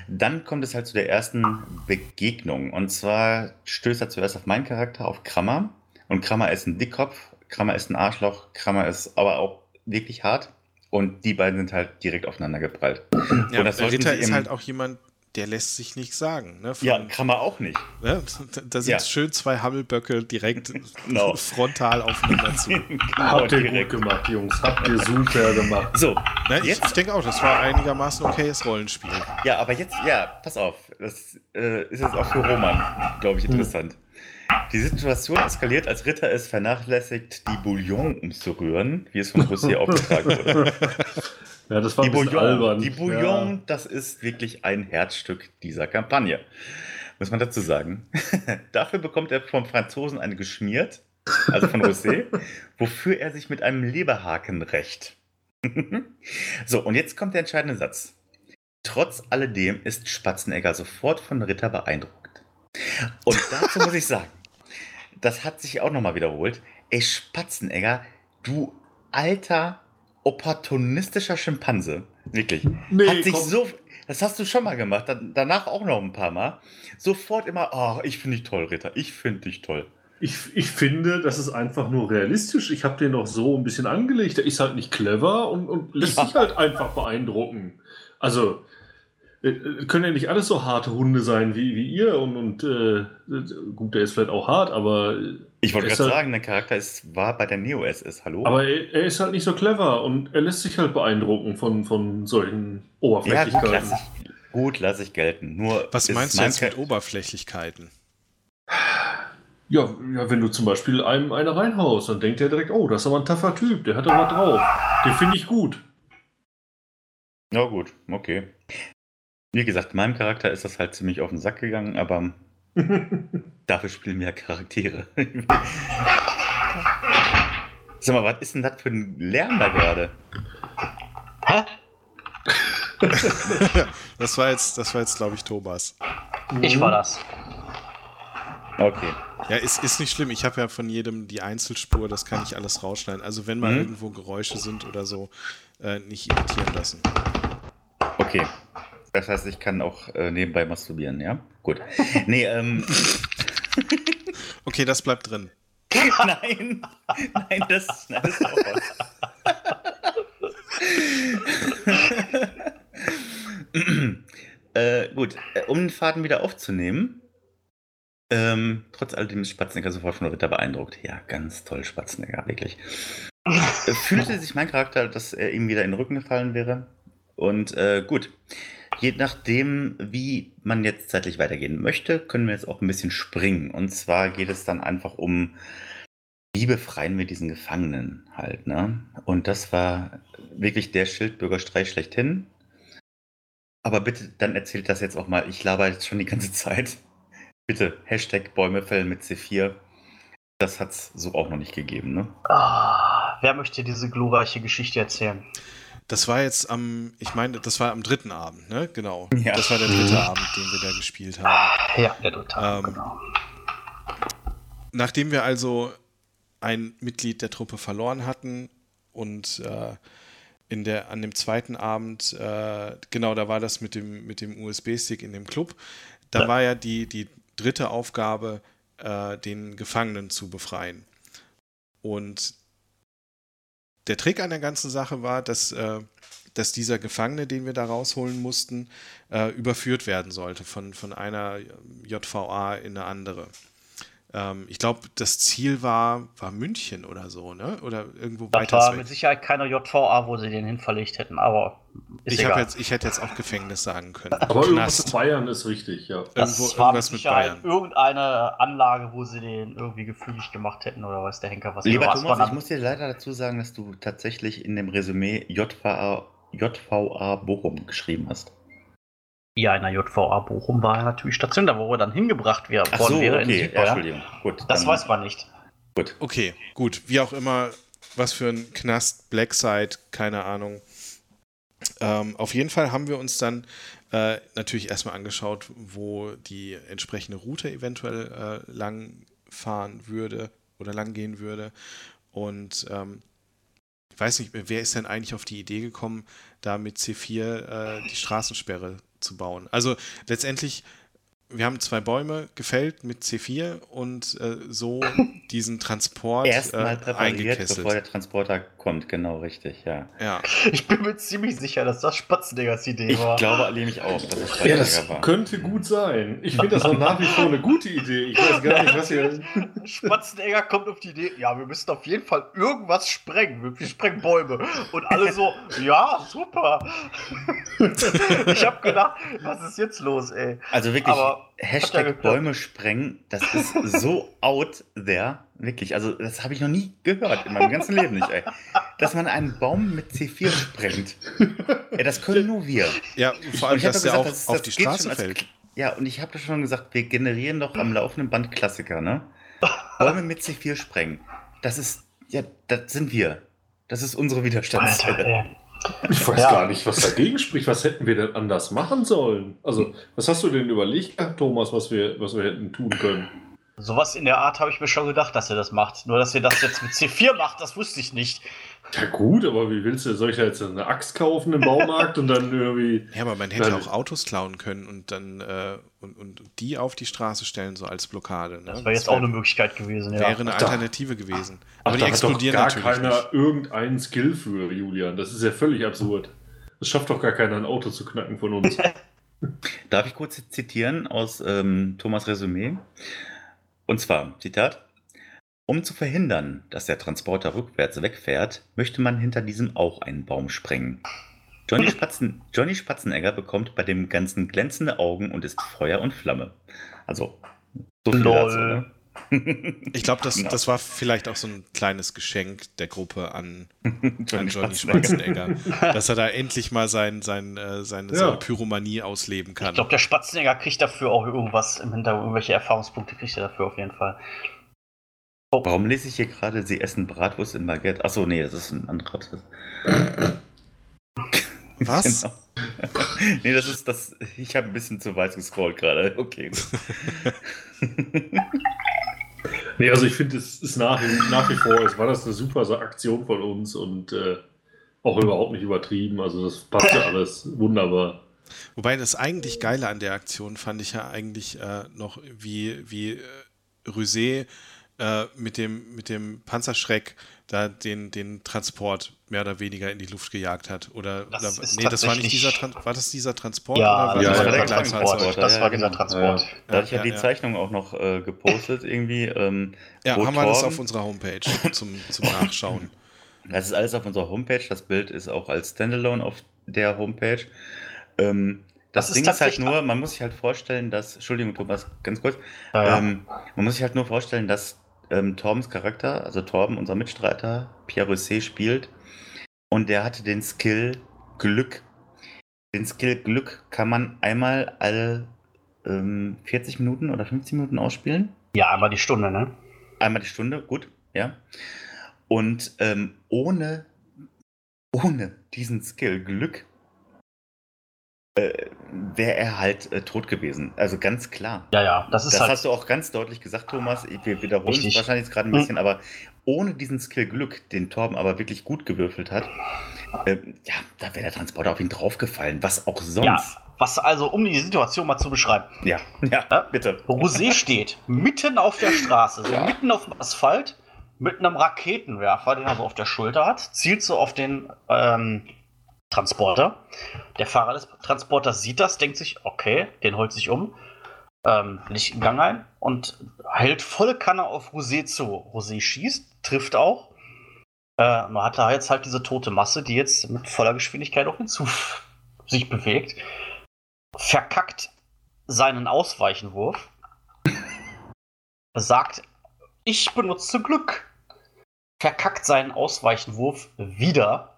dann kommt es halt zu der ersten Begegnung. Und zwar stößt er zuerst auf meinen Charakter, auf Krammer. Und Krammer ist ein Dickkopf, Krammer ist ein Arschloch, Krammer ist aber auch wirklich hart. Und die beiden sind halt direkt aufeinander geprallt. Ja, Und das Ritter ist halt auch jemand, der lässt sich nichts sagen. Ne? Von, Ja, Krammer auch nicht. ne? Da, sind Ja. schön zwei Hammelböcke direkt Genau. frontal aufeinander zu. Genau, Habt ihr direkt. gut gemacht, Jungs. Habt ihr super gemacht. So, Ne? Ich, jetzt ich denke auch, das war einigermaßen okayes Rollenspiel. Ja, aber jetzt, ja, pass auf. Das äh, ist jetzt auch für Roman, glaube ich, interessant. Die Situation eskaliert, als Ritter es vernachlässigt, die Bouillon umzurühren, wie es von Roussier aufgetragen wurde. Ja, das war Die Bouillon, albern. die Bouillon das ist wirklich ein Herzstück dieser Kampagne. Muss man dazu sagen. Dafür bekommt er vom Franzosen eine geschmiert, also von Rosé, wofür er sich mit einem Leberhaken rächt. so, und jetzt kommt der entscheidende Satz. Trotz alledem ist Spatzenegger sofort von Ritter beeindruckt. Und dazu muss ich sagen, das hat sich auch nochmal wiederholt. Ey, Spatzenegger, du alter opportunistischer Schimpanse. Wirklich. Nee, hat sich komm. so. Das hast du schon mal gemacht, dann, danach auch noch ein paar Mal. Sofort immer, oh, ich finde dich toll, Ritter, ich finde dich toll. Ich, ich finde, das ist einfach nur realistisch. Ich habe den noch so ein bisschen angelegt. Der ist halt nicht clever und, und lässt Ja. sich halt einfach beeindrucken. Also, können ja nicht alles so harte Hunde sein wie, wie ihr. Und, und äh, gut, der ist vielleicht auch hart, aber, äh, Ich wollte gerade er- sagen, der Charakter ist, war bei der Neo SS, hallo? aber er, er ist halt nicht so clever und er lässt sich halt beeindrucken von, von solchen ja, gut, Oberflächlichkeiten. lass ich, gut, lass ich gelten. Nur Was meinst du jetzt mit Oberflächlichkeiten? Ja, ja, wenn du zum Beispiel einem eine reinhaust, dann denkt er direkt, oh, das ist aber ein taffer Typ, der hat aber drauf. Den finde ich gut. Ja, gut, okay. Wie gesagt, meinem Charakter ist das halt ziemlich auf den Sack gegangen, aber dafür spielen wir ja Charaktere. Sag mal, was ist denn das für ein Lärm da gerade? Hä? Das war jetzt, das war jetzt, glaube ich, Thomas. Ich war das. Okay. Ja, ist, ist nicht schlimm. Ich habe ja von jedem die Einzelspur, das kann ich alles rausschneiden. Also wenn mal Mhm. irgendwo Geräusche sind oder so, äh, nicht irritieren lassen. Okay. Das heißt, ich kann auch äh, nebenbei masturbieren, ja? Gut. Nee, ähm. Okay, das bleibt drin. nein! Nein, das, nein, das ist auch was. äh, gut, äh, um den Faden wieder aufzunehmen. Ähm, trotz alledem ist Spatzenegger sofort von Ritter beeindruckt. Ja, ganz toll, Spatzenegger, wirklich. Äh, Fühlte sich mein Charakter, dass er ihm wieder in den Rücken gefallen wäre. Und äh, gut, je nachdem, wie man jetzt zeitlich weitergehen möchte, können wir jetzt auch ein bisschen springen. Und zwar geht es dann einfach um, wie befreien wir diesen Gefangenen halt, ne? Und das war wirklich der Schildbürgerstreich schlechthin. Aber bitte, dann erzählt das jetzt auch mal. Ich laber jetzt schon die ganze Zeit. Bitte, Hashtag Bäume fällen mit C4. Das hat es so auch noch nicht gegeben, ne? Ah, wer möchte diese glorreiche Geschichte erzählen? Das war jetzt am, ich meine, das war am dritten Abend, ne? Genau. Ja. Das war der dritte Abend, den wir da gespielt haben. Ja, der dritte, Ähm, genau. Nachdem wir also ein Mitglied der Truppe verloren hatten und äh, in der, an dem zweiten Abend, äh, genau, da war das mit dem, mit dem USB-Stick in dem Club, da Ja. war ja die, die dritte Aufgabe, äh, den Gefangenen zu befreien. Und der Trick an der ganzen Sache war, dass äh, dass dieser Gefangene, den wir da rausholen mussten, äh, überführt werden sollte von, von einer JVA in eine andere. Ähm, ich glaube, das Ziel war, war München oder so, ne? Oder irgendwo Das weiter. war weg. mit Sicherheit keine JVA, wo sie den hin verlegt hätten, aber ist ich, egal. jetzt, ich hätte jetzt auch Gefängnis sagen können. Aber irgendwas Knast. mit Bayern ist richtig, ja. das irgendwo war irgendwas mit mit Sicherheit Bayern. irgendeine Anlage, wo sie den irgendwie gefügig gemacht hätten oder weiß der Henker was. Lieber was Thomas, ich muss dir leider dazu sagen, dass du tatsächlich in dem Resümee JVA, JVA Bochum geschrieben hast. Ja, in der JVA Bochum war er natürlich stationiert, wo er dann hingebracht wär, Ach worden so, wäre in okay, ja, Südbayern. Entschuldigung. Gut, Das dann- weiß man nicht. Gut. Okay, gut. Wie auch immer, was für ein Knast, Blackside, keine Ahnung. Ähm, auf jeden Fall haben wir uns dann äh, natürlich erstmal angeschaut, wo die entsprechende Route eventuell äh, lang fahren würde oder lang gehen würde. Und ähm, ich weiß nicht, wer ist denn eigentlich auf die Idee gekommen, da mit C4 äh, die Straßensperre zu bauen? Also letztendlich, wir haben zwei Bäume gefällt mit C4 und äh, so diesen Transport Erstmal äh, eingekesselt. bevor der Transporter kommt, genau richtig, ja. Ja, Ich bin mir ziemlich sicher, dass das Spatzendiggers Idee Ich war. glaube nämlich auch, dass es Ja, das war. könnte gut sein. Ich finde das auch nach wie vor eine gute Idee. Ich weiß gar nicht, was ihr. Spatzenegger kommt auf die Idee, ja, wir müssen auf jeden Fall irgendwas sprengen. Wir- Wir sprengen Bäume. Und alle so, ja, super. ich habe gedacht, was ist jetzt los, ey? Also wirklich, Aber Hashtag. Bäume sprengen, das ist so out there. Wirklich, also das habe ich noch nie gehört in meinem ganzen Leben nicht, ey. Dass man einen Baum mit C4 sprengt. Ey, das können nur wir. ja vor allem, dass der auch gesagt, das- auf das die Straße als- fällt. Ja, und ich habe das schon gesagt, wir generieren doch am laufenden Band Klassiker, ne? Bäume mit C4 sprengen. Das ist, ja, das sind wir. Das ist unsere ey. Ich weiß Ja. gar nicht, was dagegen spricht. Was hätten wir denn anders machen sollen? Also, was hast du denn überlegt, gehabt, Thomas, was wir, was wir hätten tun können? Sowas in der Art habe ich mir schon gedacht, dass ihr das macht. Nur, dass ihr das jetzt mit C4 macht, das wusste ich nicht. Ja, gut, aber wie willst du? Soll ich da jetzt eine Axt kaufen im Baumarkt und dann irgendwie. Ja, aber man hätte Ja, auch Autos klauen können und dann äh, und, und die auf die Straße stellen, so als Blockade. Ne? Das wäre jetzt auch eine Möglichkeit gewesen, ja. wäre eine Ach, da- Alternative gewesen. Ach, Aber die da hat doch explodieren gar natürlich keiner nicht. irgendeinen Skill für, Julian. Das ist ja völlig absurd. Das schafft doch gar keiner, ein Auto zu knacken von uns. Darf ich kurz zitieren aus ähm, Thomas Resümee? Und zwar, Zitat. Um zu verhindern, dass der Transporter rückwärts wegfährt, möchte man hinter diesem auch einen Baum sprengen. Johnny, Spatzen, Johnny Spatzenegger bekommt bei dem Ganzen glänzende Augen und ist Feuer und Flamme. Also, so viel Lol. dazu, ne? Ich glaube, das, Genau. das war vielleicht auch so ein kleines Geschenk der Gruppe an, an Johnny Johnny Spatzenegger. Dass er da endlich mal sein, sein, äh, seine, Ja. seine Pyromanie ausleben kann. Ich glaube, der Spatzenegger kriegt dafür auch irgendwas im Hintergrund, irgendwelche Erfahrungspunkte kriegt er dafür auf jeden Fall. Warum lese ich hier gerade, sie essen Bratwurst in Baguette? Achso, nee, das ist ein anderer. Was? Genau. nee, das ist das. Ich habe ein bisschen zu weit gescrollt gerade. Okay. Nee, also ich finde, es ist nach, nach wie vor, es war das eine super so Aktion von uns und äh, auch überhaupt nicht übertrieben. Also das passt ja alles wunderbar. Wobei das eigentlich Geile an der Aktion fand ich ja eigentlich äh, noch, wie, wie äh, Rosé äh, mit, dem, mit dem Panzerschreck da den, den Transport mehr oder weniger in die Luft gejagt hat. Oder, Das oder nee, das war nicht dieser tatsächlich- Tran- war das dieser Transport? Ja, oder war ja, das ja, ein der Transport. Das Ja, war ja, dieser genau. Transport. Da hatte ich ja, Ja, die ja. Zeichnung auch noch äh, gepostet, irgendwie. Ähm, Ja, haben wir das auf unserer Homepage zum, zum Nachschauen. Das ist alles auf unserer Homepage. Das Bild ist auch als Standalone auf der Homepage. Ähm, das, Das Ding ist halt nur, man muss sich halt vorstellen, dass, Entschuldigung, Thomas, ganz kurz. Ja, ja. Ähm, man muss sich halt nur vorstellen, dass ähm, Torbens Charakter, also Torben, unser Mitstreiter, Pierre Rosset spielt. Und der hatte den Skill Glück. Den Skill Glück kann man einmal alle ähm, 40 Minuten oder 50 Minuten ausspielen. ja, einmal die Stunde, ne? Einmal die Stunde, gut, ja. Und ähm, ohne, ohne diesen Skill Glück äh, wäre er halt äh, tot gewesen. Also ganz klar. Ja, ja, das ist Das halt. hast du auch ganz deutlich gesagt, Thomas. Wir wiederholen es wahrscheinlich jetzt gerade ein Hm. bisschen, aber ohne diesen Skill Glück, den Torben aber wirklich gut gewürfelt hat, ähm, ja, da wäre der Transporter auf ihn draufgefallen. Was auch sonst. ja, was also, um die Situation mal zu beschreiben. Ja, ja, Ja? bitte. Rosé steht mitten auf der Straße, so Ja. mitten auf dem Asphalt, mit einem Raketenwerfer, den er so auf der Schulter hat, zielt so auf den, ähm, Transporter. Der Fahrer des Transporters sieht das, denkt sich, okay, den holt sich um, ähm, Licht im Gang ein und hält volle Kanne auf Rosé zu. Rosé schießt, trifft auch. Äh, man hat da jetzt halt diese tote Masse, die jetzt mit voller Geschwindigkeit auch hinzu sich bewegt. Verkackt seinen Ausweichenwurf. Sagt, ich benutze Glück. Verkackt seinen Ausweichenwurf wieder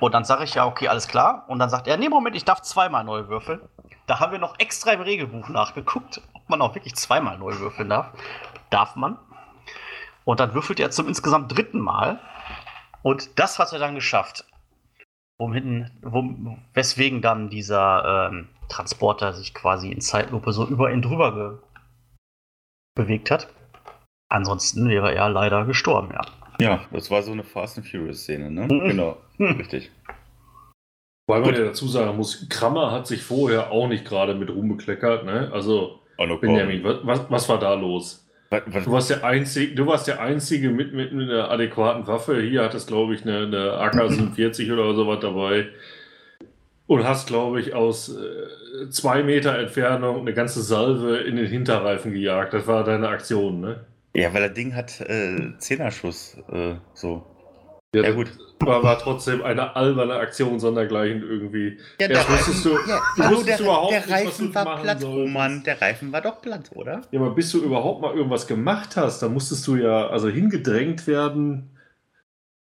und dann sage ich ja, okay, alles klar. Und dann sagt er, nee, Moment, ich darf zweimal neu würfeln. Da haben wir noch extra im Regelbuch nachgeguckt, ob man auch wirklich zweimal neu würfeln darf. Darf man. Und dann würfelt er zum insgesamt dritten Mal. Und das hat er dann geschafft. Womit, wo, weswegen dann dieser ähm, Transporter sich quasi in Zeitlupe so über ihn drüber bewegt hat. Ansonsten wäre er leider gestorben, ja. Ja, das war so eine Fast and Furious Szene, ne? Mhm. Genau, richtig. Weil man ja dazu sagen muss, Krammer hat sich vorher auch nicht gerade mit Ruhm bekleckert, ne? Also, oh, Benjamin, was, was war da los? Was, was, du, warst der Einzige, du warst der Einzige mit, mit, mit einer adäquaten Waffe. Hier hattest, glaube ich, eine, eine AK-47 oder sowas dabei. Und hast, glaube ich, aus äh, zwei Meter Entfernung eine ganze Salve in den Hinterreifen gejagt. Das war deine Aktion, ne? Ja, weil das Ding hat äh, Zehnerschuss, äh, so. Ja, ja gut. War, war trotzdem eine alberne Aktion sondergleichen irgendwie. Ja, der Reifen, du, ja, du hallo, der, überhaupt der Reifen nicht, war platt, Roman. Der Reifen war doch platt, oder? Ja, aber bis du überhaupt mal irgendwas gemacht hast, da musstest du ja also hingedrängt werden.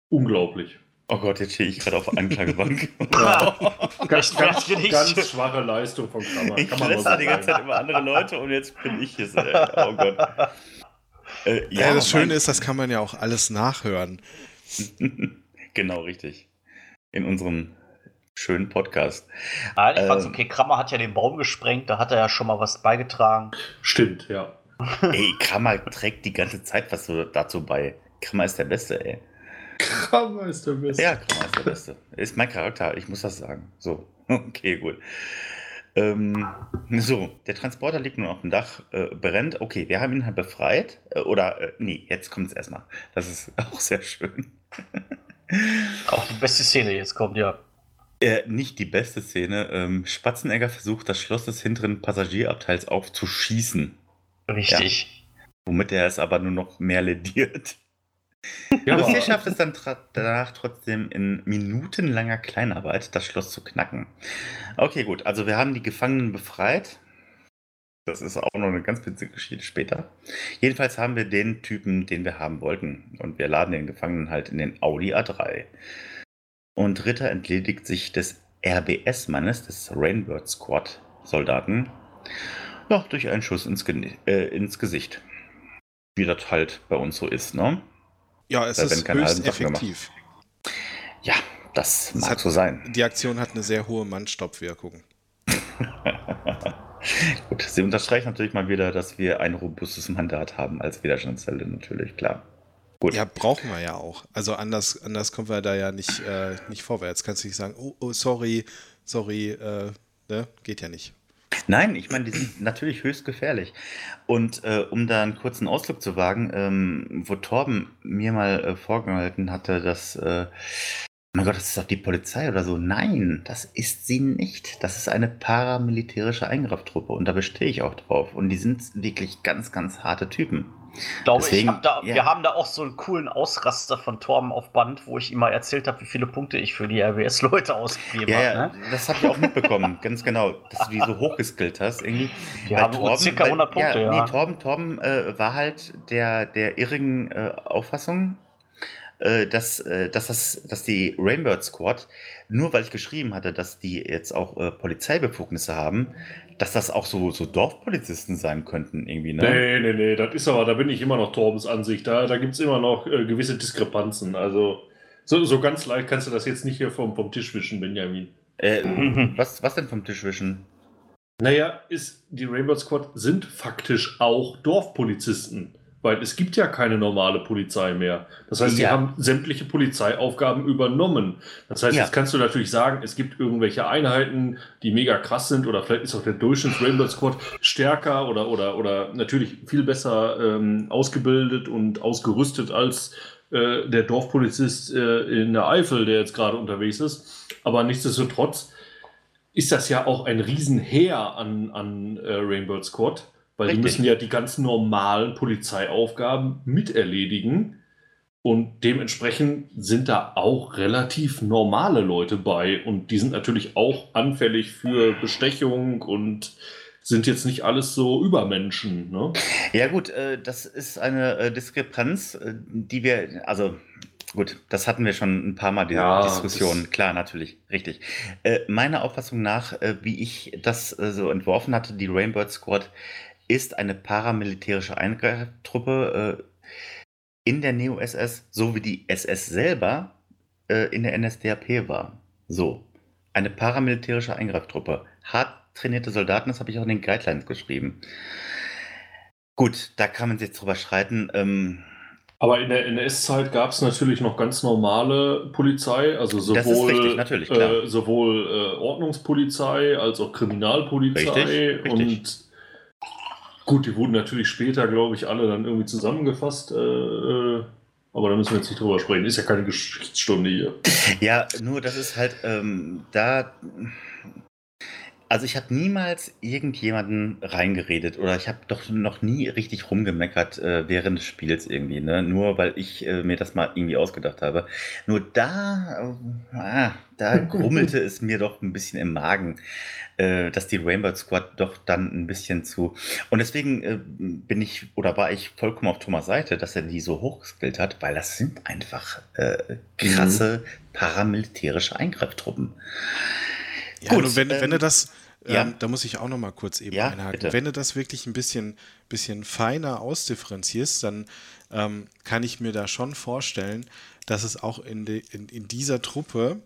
Unglaublich. Oh Gott, jetzt stehe ich gerade auf Anklagebank. ja. ganz, ganz, ganz, schwache Leistung von Kammer. Ich Kann man die ganze Zeit immer andere Leute und jetzt bin ich hier. Oh Gott. Äh, ja, ja, das Schöne ist, das kann man ja auch alles nachhören. genau, richtig. In unserem schönen Podcast. Nein, ich ähm, fand's okay. Krammer hat ja den Baum gesprengt, da hat er ja schon mal was beigetragen. Stimmt, ja. ey, Krammer trägt die ganze Zeit was dazu bei. Krammer ist der Beste, ey. Krammer ist der Beste. Ja, Krammer ist der Beste. Ist mein Charakter, ich muss das sagen. So, okay, gut. Ähm, so, der Transporter liegt nun auf dem Dach, äh, brennt. Okay, wir haben ihn halt befreit. Äh, oder, äh, nee, jetzt kommt es erstmal. Das ist auch sehr schön. auch die beste Szene jetzt kommt, ja. Äh, nicht die beste Szene. Ähm, Spatzenegger versucht, das Schloss des hinteren Passagierabteils aufzuschießen. Richtig. Ja. Womit er es aber nur noch mehr lediert. Ja, Lucia schafft es dann danach trotzdem in minutenlanger Kleinarbeit, das Schloss zu knacken. Okay, gut. Also wir haben die Gefangenen befreit. Das ist auch noch eine ganz witzige Geschichte später. Jedenfalls haben wir den Typen, den wir haben wollten. Und wir laden den Gefangenen halt in den Audi A3. Und Ritter entledigt sich des RBS-Mannes, des Rainbird Squad-Soldaten, noch durch einen Schuss ins, äh, ins Gesicht. Wie das halt bei uns so ist, ne? Ja, es ist höchst effektiv. Ja, das, das mag hat, so sein. Die Aktion hat eine sehr hohe Mannstoppwirkung. Gut, sie unterstreicht natürlich mal wieder, dass wir ein robustes Mandat haben als Widerstandszelle, natürlich, klar. Gut. Ja, brauchen wir ja auch. Also anders, anders kommen wir da ja nicht, äh, nicht vorwärts. Kannst du nicht sagen, oh, oh sorry, sorry, äh, ne? geht ja nicht. Nein, ich meine, die sind natürlich höchst gefährlich. Und äh, um da einen kurzen Ausflug zu wagen, ähm, wo Torben mir mal äh, vorgehalten hatte, dass, äh, mein Gott, das ist doch die Polizei oder so. Nein, das ist sie nicht. Das ist eine paramilitärische Eingreiftruppe und da bestehe ich auch drauf. Und die sind wirklich ganz, ganz harte Typen. Glaube Deswegen, ich, hab da, ja. wir haben da auch so einen coolen Ausraster von Torben auf Band, wo ich ihm mal erzählt habe, wie viele Punkte ich für die RBS-Leute ausgegeben ja, habe. Ne? das habe ich auch mitbekommen, ganz genau, dass du die so hochgeskillt hast. Irgendwie. Die haben Torben, circa 100 Punkte, ja. ja. Nee, Torben, Torben äh, war halt der, der irrigen äh, Auffassung, äh, dass, äh, dass, das, dass die Rainbird Squad, nur weil ich geschrieben hatte, dass die jetzt auch äh, Polizeibefugnisse haben, dass das auch so, so Dorfpolizisten sein könnten, irgendwie, ne? Nee, nee, nee, das ist aber, da bin ich immer noch Torbens Ansicht. Da, da gibt es immer noch äh, gewisse Diskrepanzen. Also, so, so ganz leicht kannst du das jetzt nicht hier vom, vom Tisch wischen, Benjamin. Äh, was, was denn vom Tisch wischen? Naja, ist, die Rainbow Squad sind faktisch auch Dorfpolizisten weil es gibt ja keine normale Polizei mehr. Das heißt, ja. die haben sämtliche Polizeiaufgaben übernommen. Das heißt, ja. jetzt kannst du natürlich sagen, es gibt irgendwelche Einheiten, die mega krass sind oder vielleicht ist auch der Durchschnitts Rainbow Squad stärker oder, oder, oder natürlich viel besser ähm, ausgebildet und ausgerüstet als äh, der Dorfpolizist äh, in der Eifel, der jetzt gerade unterwegs ist. Aber nichtsdestotrotz ist das ja auch ein Riesenheer an, an äh, Rainbow Squad, weil Richtig. die müssen ja die ganz normalen Polizeiaufgaben miterledigen. Und dementsprechend sind da auch relativ normale Leute bei. Und die sind natürlich auch anfällig für Bestechung und sind jetzt nicht alles so Übermenschen. Ne? Ja gut, äh, das ist eine äh, Diskrepanz, äh, die wir, also gut, das hatten wir schon ein paar Mal, die ja, Diskussion. Klar, natürlich, richtig. Äh, meiner Auffassung nach, äh, wie ich das äh, so entworfen hatte, die Rainbird Squad ist eine paramilitärische Eingreiftruppe in der Neo-SS, so wie die SS selber in der NSDAP war. So, eine paramilitärische Eingreiftruppe. Hart trainierte Soldaten, das habe ich auch in den Guidelines geschrieben. Gut, da kann man sich jetzt drüber streiten. Ähm, aber in der NS-Zeit gab es natürlich noch ganz normale Polizei, also sowohl, richtig, äh, sowohl äh, Ordnungspolizei als auch Kriminalpolizei. Richtig, richtig. Und gut, die wurden natürlich später, glaube ich, alle dann irgendwie zusammengefasst. Äh, äh, aber da müssen wir jetzt nicht drüber sprechen. Ist ja keine Geschichtsstunde hier. Ja, nur das ist halt ähm, da also ich habe niemals irgendjemanden reingeredet oder ich habe doch noch nie richtig rumgemeckert äh, während des Spiels irgendwie, ne? Nur weil ich äh, mir das mal irgendwie ausgedacht habe. Nur da, äh, ah, da grummelte es mir doch ein bisschen im Magen, äh, dass die Rainbow Squad doch dann ein bisschen zu. Und deswegen äh, bin ich oder war ich vollkommen auf Thomas Seite, dass er die so hochgeskillt hat, weil das sind einfach äh, krasse mhm. paramilitärische Eingreiftruppen. Ja, Gut, wenn, ähm, wenn du das, ja. Ähm, da muss ich auch noch mal kurz eben ja, einhaken. Bitte. Wenn du das wirklich ein bisschen, bisschen feiner ausdifferenzierst, dann ähm, kann ich mir da schon vorstellen, dass es auch in, de, in, in dieser Truppe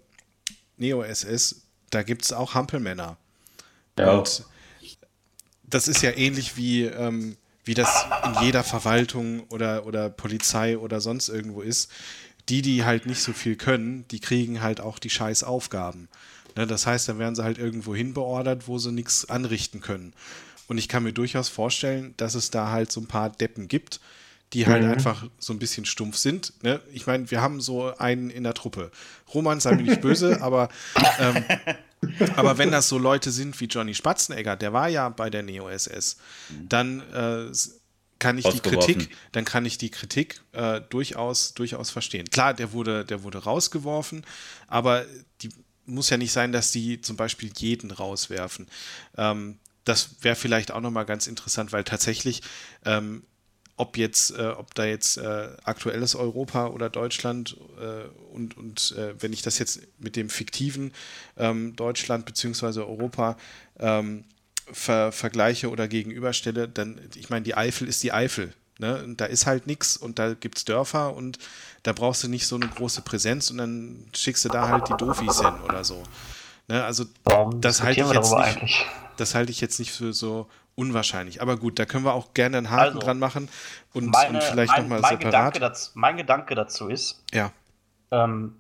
Neo-SS, da gibt es auch Hampelmänner. Ja. Und das ist ja ähnlich wie, ähm, wie das in jeder Verwaltung oder, oder Polizei oder sonst irgendwo ist. Die, die halt nicht so viel können, die kriegen halt auch die scheiß Aufgaben. Ne, das heißt, dann werden sie halt irgendwo hin beordert, wo sie nichts anrichten können. Und ich kann mir durchaus vorstellen, dass es da halt so ein paar Deppen gibt, die halt mhm. einfach so ein bisschen stumpf sind. Ne? Ich meine, wir haben so einen in der Truppe. Roman, sei mir nicht böse, aber, ähm, aber wenn das so Leute sind wie Johnny Spatzenegger, der war ja bei der Neo-SS, dann äh, kann ich die Kritik, dann kann ich die Kritik äh, durchaus, durchaus verstehen. Klar, der wurde, der wurde rausgeworfen, aber die, muss ja nicht sein, dass die zum Beispiel jeden rauswerfen. Ähm, das wäre vielleicht auch nochmal ganz interessant, weil tatsächlich, ähm, ob jetzt, äh, ob da jetzt äh, aktuelles Europa oder Deutschland äh, und, und äh, wenn ich das jetzt mit dem fiktiven ähm, Deutschland bzw. Europa ähm, ver vergleiche oder gegenüberstelle, dann, ich meine, die Eifel ist die Eifel. Ne? Da ist halt nichts und da gibt es Dörfer und da brauchst du nicht so eine große Präsenz und dann schickst du da halt die Dofis hin oder so. Ne? Also das halte ich jetzt nicht, das halte ich jetzt nicht für so unwahrscheinlich. Aber gut, da können wir auch gerne einen Haken also, dran machen und, meine, und vielleicht nochmal separat. Gedanke dazu, mein Gedanke dazu ist, ja. ähm,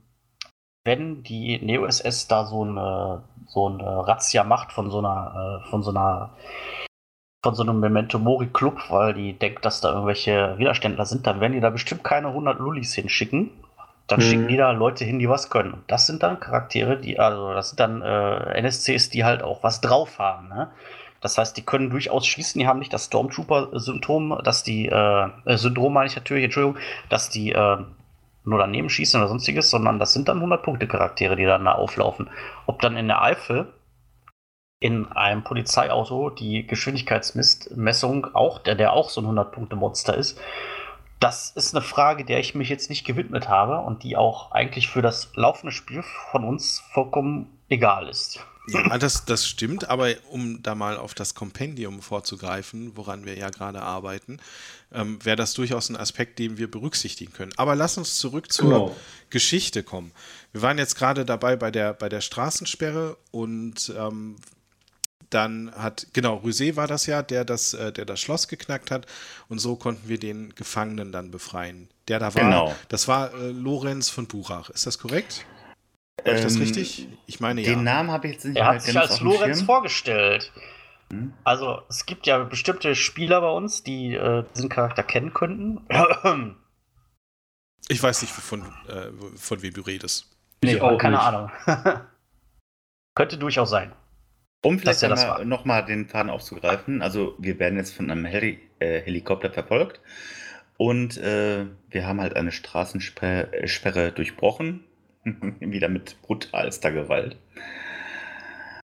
wenn die Neo-SS da so eine, so eine Razzia macht von so einer, äh, von so einer von so einem Memento Mori Club, weil die denkt, dass da irgendwelche Widerständler sind, dann werden die da bestimmt keine 100 Lullis hinschicken. Dann mhm. schicken die da Leute hin, die was können. Und das sind dann Charaktere, die, also das sind dann äh, NSCs, die halt auch was drauf haben. Ne? Das heißt, die können durchaus schießen, die haben nicht das Stormtrooper-Symptom, dass die, äh, äh Syndrom meine ich natürlich, Entschuldigung, dass die äh, nur daneben schießen oder sonstiges, sondern das sind dann 100-Punkte-Charaktere, die dann da auflaufen. Ob dann in der Eifel in einem Polizeiauto die Geschwindigkeitsmessung auch, der, der auch so ein 100-Punkte-Monster ist. Das ist eine Frage, der ich mich jetzt nicht gewidmet habe und die auch eigentlich für das laufende Spiel von uns vollkommen egal ist. Ja, das, das stimmt, aber um da mal auf das Kompendium vorzugreifen, woran wir ja gerade arbeiten, ähm, wäre das durchaus ein Aspekt, den wir berücksichtigen können. Aber lass uns zurück zur genau. Geschichte kommen. Wir waren jetzt gerade dabei bei der, bei der Straßensperre und ähm, dann hat, genau, Rüse war das ja, der das, äh, der das Schloss geknackt hat. Und so konnten wir den Gefangenen dann befreien. Der da war, genau. das war äh, Lorenz von Buchach. Ist das korrekt? Habe ich das ähm, richtig? Ich meine, den ja. Namen habe ich jetzt nicht Er hat sich als Lorenz Schirm. vorgestellt. Hm? Also, es gibt ja bestimmte Spieler bei uns, die äh, diesen Charakter kennen könnten. Ich weiß nicht, von, äh, von wem du redest. Nee, auch keine nicht. Ahnung. Könnte durchaus sein. Um vielleicht ja nochmal den Faden aufzugreifen. Also wir werden jetzt von einem Heli äh, Helikopter verfolgt und äh, wir haben halt eine Straßensperre durchbrochen. Wieder mit brutalster Gewalt.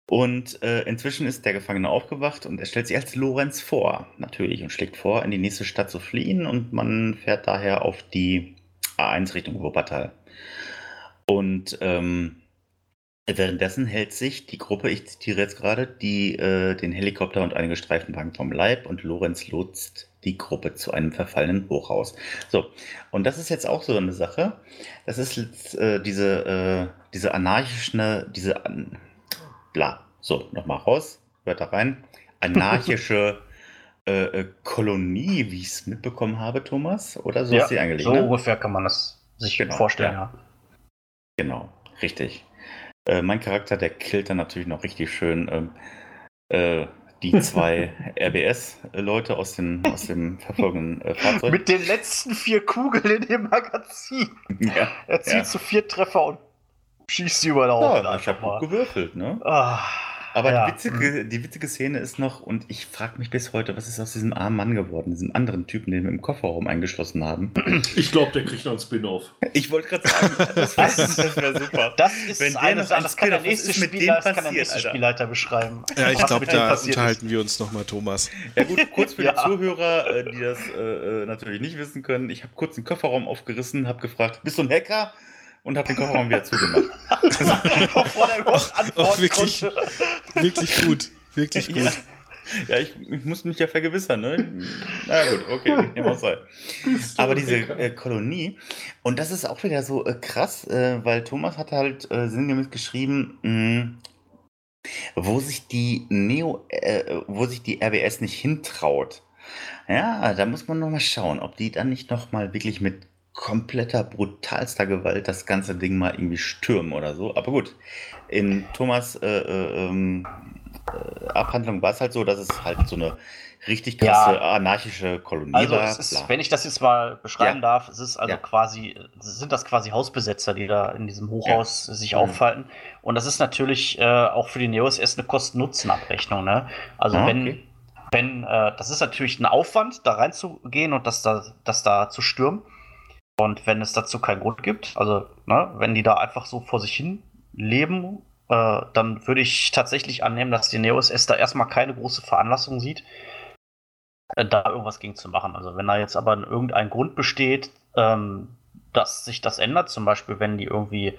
Und äh, inzwischen ist der Gefangene aufgewacht und er stellt sich als Lorenz vor, natürlich, und schlägt vor, in die nächste Stadt zu fliehen und man fährt daher auf die A1 Richtung Wuppertal. Und ähm, währenddessen hält sich die Gruppe, ich zitiere jetzt gerade, die äh, den Helikopter und einige Streifenwagen vom Leib und Lorenz lotst die Gruppe zu einem verfallenen Hochhaus. So, und das ist jetzt auch so eine Sache. Das ist äh, diese, äh, diese anarchische, diese, an, bla, so, nochmal raus, hört da rein, anarchische äh, äh, Kolonie, wie ich es mitbekommen habe, Thomas, oder so ja, ist sie angelegt. So ne? ungefähr kann man das sich genau, vorstellen, ja. ja. Genau, richtig. Äh, mein Charakter, der killt dann natürlich noch richtig schön ähm, äh, die zwei RBS-Leute aus dem, aus dem verfolgenden äh, Fahrzeug. Mit den letzten vier Kugeln in dem Magazin. Ja, er zieht ja. zu vier Treffer und schießt sie über den Haufen. Ja, ich habe gewürfelt, ne? Ah. Aber ja. die, witzige, die witzige Szene ist noch, und ich frage mich bis heute, was ist aus diesem armen Mann geworden, diesem anderen Typen, den wir im Kofferraum eingeschlossen haben? Ich glaube, der kriegt noch ein Spin-off. Ich wollte gerade sagen, das wäre wär super. Das ist Wenn eine Sache, das kann der nächste, Spieler, das kann der nächste Spielleiter beschreiben. Ja, ich glaube, da unterhalten wir uns nochmal, Thomas. Ja gut, kurz für ja. die Zuhörer, äh, die das äh, äh, natürlich nicht wissen können. Ich habe kurz den Kofferraum aufgerissen, habe gefragt, bist du ein Hacker? Und habe den Kofferraum wieder zugemacht. Bevor der überhaupt antworten wirklich, wirklich gut. Wirklich gut. Ja. Ja, ich, ich muss mich ja vergewissern, ne? Na gut, okay, nehmen wir sein. Aber diese äh, Kolonie, und das ist auch wieder so äh, krass, äh, weil Thomas hat halt äh, sinngemäß geschrieben, mh, hm, wo sich die Neo, äh, wo sich die RBS nicht hintraut. Ja, da muss man nochmal schauen, ob die dann nicht nochmal wirklich mit kompletter, brutalster Gewalt das ganze Ding mal irgendwie stürmen oder so. Aber gut, in Thomas äh, äh, ähm, äh, Abhandlung war es halt so, dass es halt so eine richtig krasse ja. anarchische Kolonie also war. Ist, wenn ich das jetzt mal beschreiben ja. darf, es ist also ja. quasi, sind das quasi Hausbesetzer, die da in diesem Hochhaus sich mhm. aufhalten. Und das ist natürlich äh, auch für die Neos erst eine Kosten-Nutzen-Abrechnung. Ne? Also ah, wenn, okay. wenn äh, das ist natürlich ein Aufwand, da reinzugehen und das da, das da zu stürmen. Und wenn es dazu keinen Grund gibt, also ne, wenn die da einfach so vor sich hin leben, äh, dann würde ich tatsächlich annehmen, dass die Neos S da erstmal keine große Veranlassung sieht, äh, da irgendwas gegen zu machen. Also wenn da jetzt aber irgendein Grund besteht, ähm, dass sich das ändert, zum Beispiel wenn die irgendwie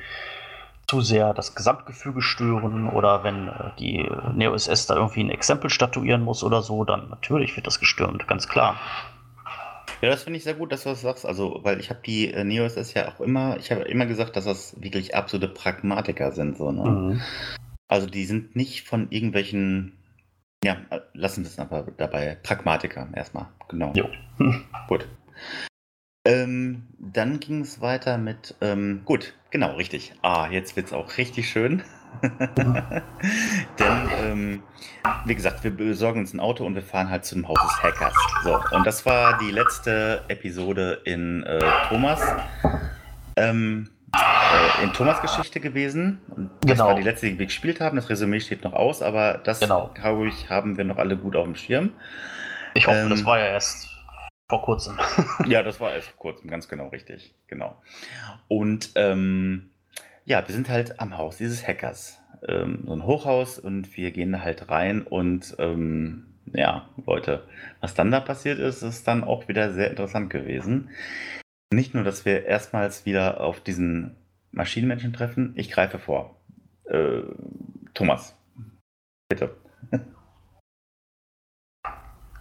zu sehr das Gesamtgefüge stören oder wenn äh, die Neo SS da irgendwie ein Exempel statuieren muss oder so, dann natürlich wird das gestürmt, ganz klar. Ja, das finde ich sehr gut, dass du das sagst. Also, weil ich habe die äh, Neo SS ja auch immer, ich habe immer gesagt, dass das wirklich absolute Pragmatiker sind. So, ne? Mhm. Also die sind nicht von irgendwelchen, ja, lassen wir es aber dabei, Pragmatiker erstmal. Genau. Jo. gut. Ähm, dann ging es weiter mit, ähm, gut, genau, richtig. Ah, jetzt wird es auch richtig schön. Denn, ähm, wie gesagt, wir besorgen uns ein Auto und wir fahren halt zu dem Haus des Hackers. So, und das war die letzte Episode in äh, Thomas. Ähm, äh, in Thomas Geschichte gewesen. Das genau. war die letzte, die wir gespielt haben. Das Resümee steht noch aus, aber das, genau. glaube ich, haben wir noch alle gut auf dem Schirm. Ich hoffe, ähm, das war ja erst vor kurzem. ja, das war erst vor kurzem, ganz genau richtig. Genau. Und ähm, ja, wir sind halt am Haus dieses Hackers. Ähm, so ein Hochhaus und wir gehen halt rein und ähm, ja, Leute, was dann da passiert ist, ist dann auch wieder sehr interessant gewesen. Nicht nur, dass wir erstmals wieder auf diesen Maschinenmenschen treffen, ich greife vor. Äh, Thomas, bitte.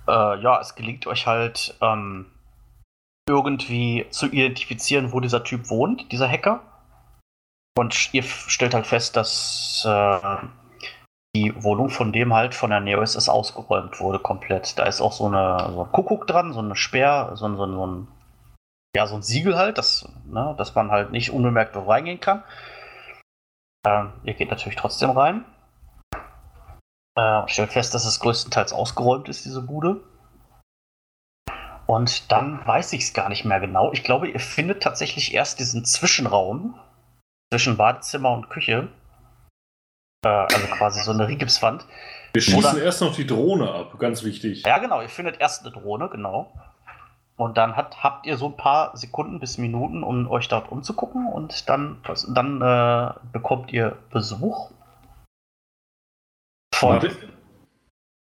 Äh, ja, es gelingt euch halt ähm, irgendwie zu identifizieren, wo dieser Typ wohnt, dieser Hacker. Und ihr stellt halt fest, dass äh, die Wohnung von dem halt von der Neo SS ausgeräumt wurde komplett. Da ist auch so, eine, so ein Kuckuck dran, so eine Sperr, so, so, so ein ja, so ein Siegel halt, dass, ne, dass man halt nicht unbemerkt reingehen kann. Ähm, ihr geht natürlich trotzdem rein. Äh, stellt fest, dass es größtenteils ausgeräumt ist, diese Bude. Und dann weiß ich es gar nicht mehr genau. Ich glaube, ihr findet tatsächlich erst diesen Zwischenraum zwischen Badezimmer und Küche. Äh, also quasi so eine Rigipswand. Wir schießen erst noch die Drohne ab, ganz wichtig. Ja, genau. Ihr findet erst eine Drohne, genau. Und dann hat, habt ihr so ein paar Sekunden bis Minuten, um euch dort umzugucken. Und dann, dann äh, bekommt ihr Besuch. Von,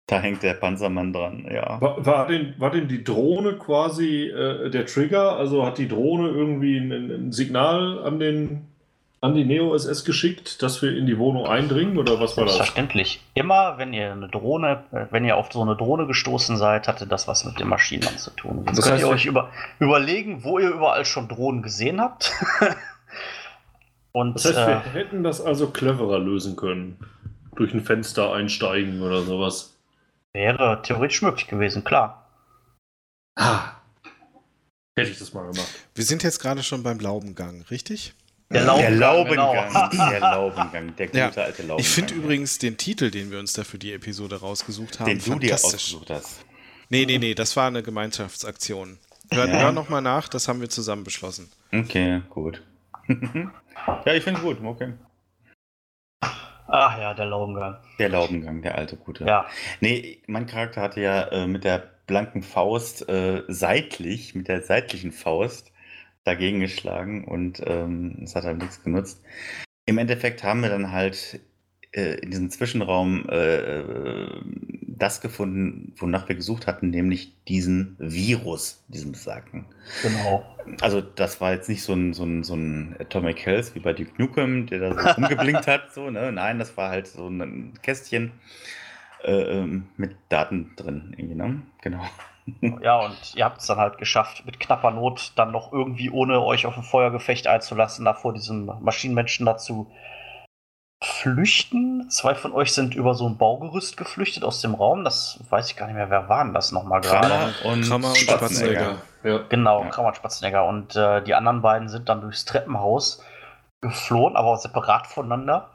da hängt der Panzermann dran, ja. War, war, denn, war denn die Drohne quasi äh, der Trigger? Also hat die Drohne irgendwie ein, ein Signal an, den, an die Neo-SS geschickt, dass wir in die Wohnung eindringen oder was war das? Selbstverständlich. Immer, wenn ihr eine Drohne, äh, wenn ihr auf so eine Drohne gestoßen seid, hatte das was mit dem Maschinenmann zu tun. Jetzt das könnt heißt, ihr euch über, überlegen, wo ihr überall schon Drohnen gesehen habt. Und, das heißt, äh, wir hätten das also cleverer lösen können. Durch ein Fenster einsteigen oder sowas. Wäre theoretisch möglich gewesen, klar. Ah. Hätte ich das mal gemacht. Wir sind jetzt gerade schon beim Laubengang, richtig? Der Laubengang. Der Laubengang, genau. der, Laubengang, der gute ja. alte Laubengang. Ich finde übrigens den Titel, den wir uns da für die Episode rausgesucht haben, den du dir ausgesucht hast. Nee, nee, nee, das war eine Gemeinschaftsaktion. Hör, ja. hör nochmal nach, das haben wir zusammen beschlossen. Okay, gut. ja, ich finde es gut, okay. Ach ja, der Laubengang. Der Laubengang, der alte gute. Ja. Nee, mein Charakter hatte ja äh, mit der blanken Faust äh, seitlich, mit der seitlichen Faust dagegen geschlagen und ähm, es hat halt nichts genutzt. Im Endeffekt haben wir dann halt äh, in diesem Zwischenraum äh, das gefunden, wonach wir gesucht hatten, nämlich diesen Virus, diesen besagten. Genau. Also das war jetzt nicht so ein, so ein, so ein Atomic Health wie bei Duke Nukem, der da so rumgeblinkt hat. So, ne? Nein, das war halt so ein Kästchen äh, ähm, mit Daten drin. Irgendwie, ne? Genau. Ja, und ihr habt es dann halt geschafft, mit knapper Not dann noch irgendwie, ohne euch auf ein Feuergefecht einzulassen, da vor diesem Maschinenmenschen dazu flüchten. Zwei von euch sind über so ein Baugerüst geflüchtet aus dem Raum. Das weiß ich gar nicht mehr, wer waren das nochmal gerade? und Krammer und Spatzenegger. Ja. Genau, ja. Krammer und Spatzenegger. Und äh, die anderen beiden sind dann durchs Treppenhaus geflohen, aber separat voneinander.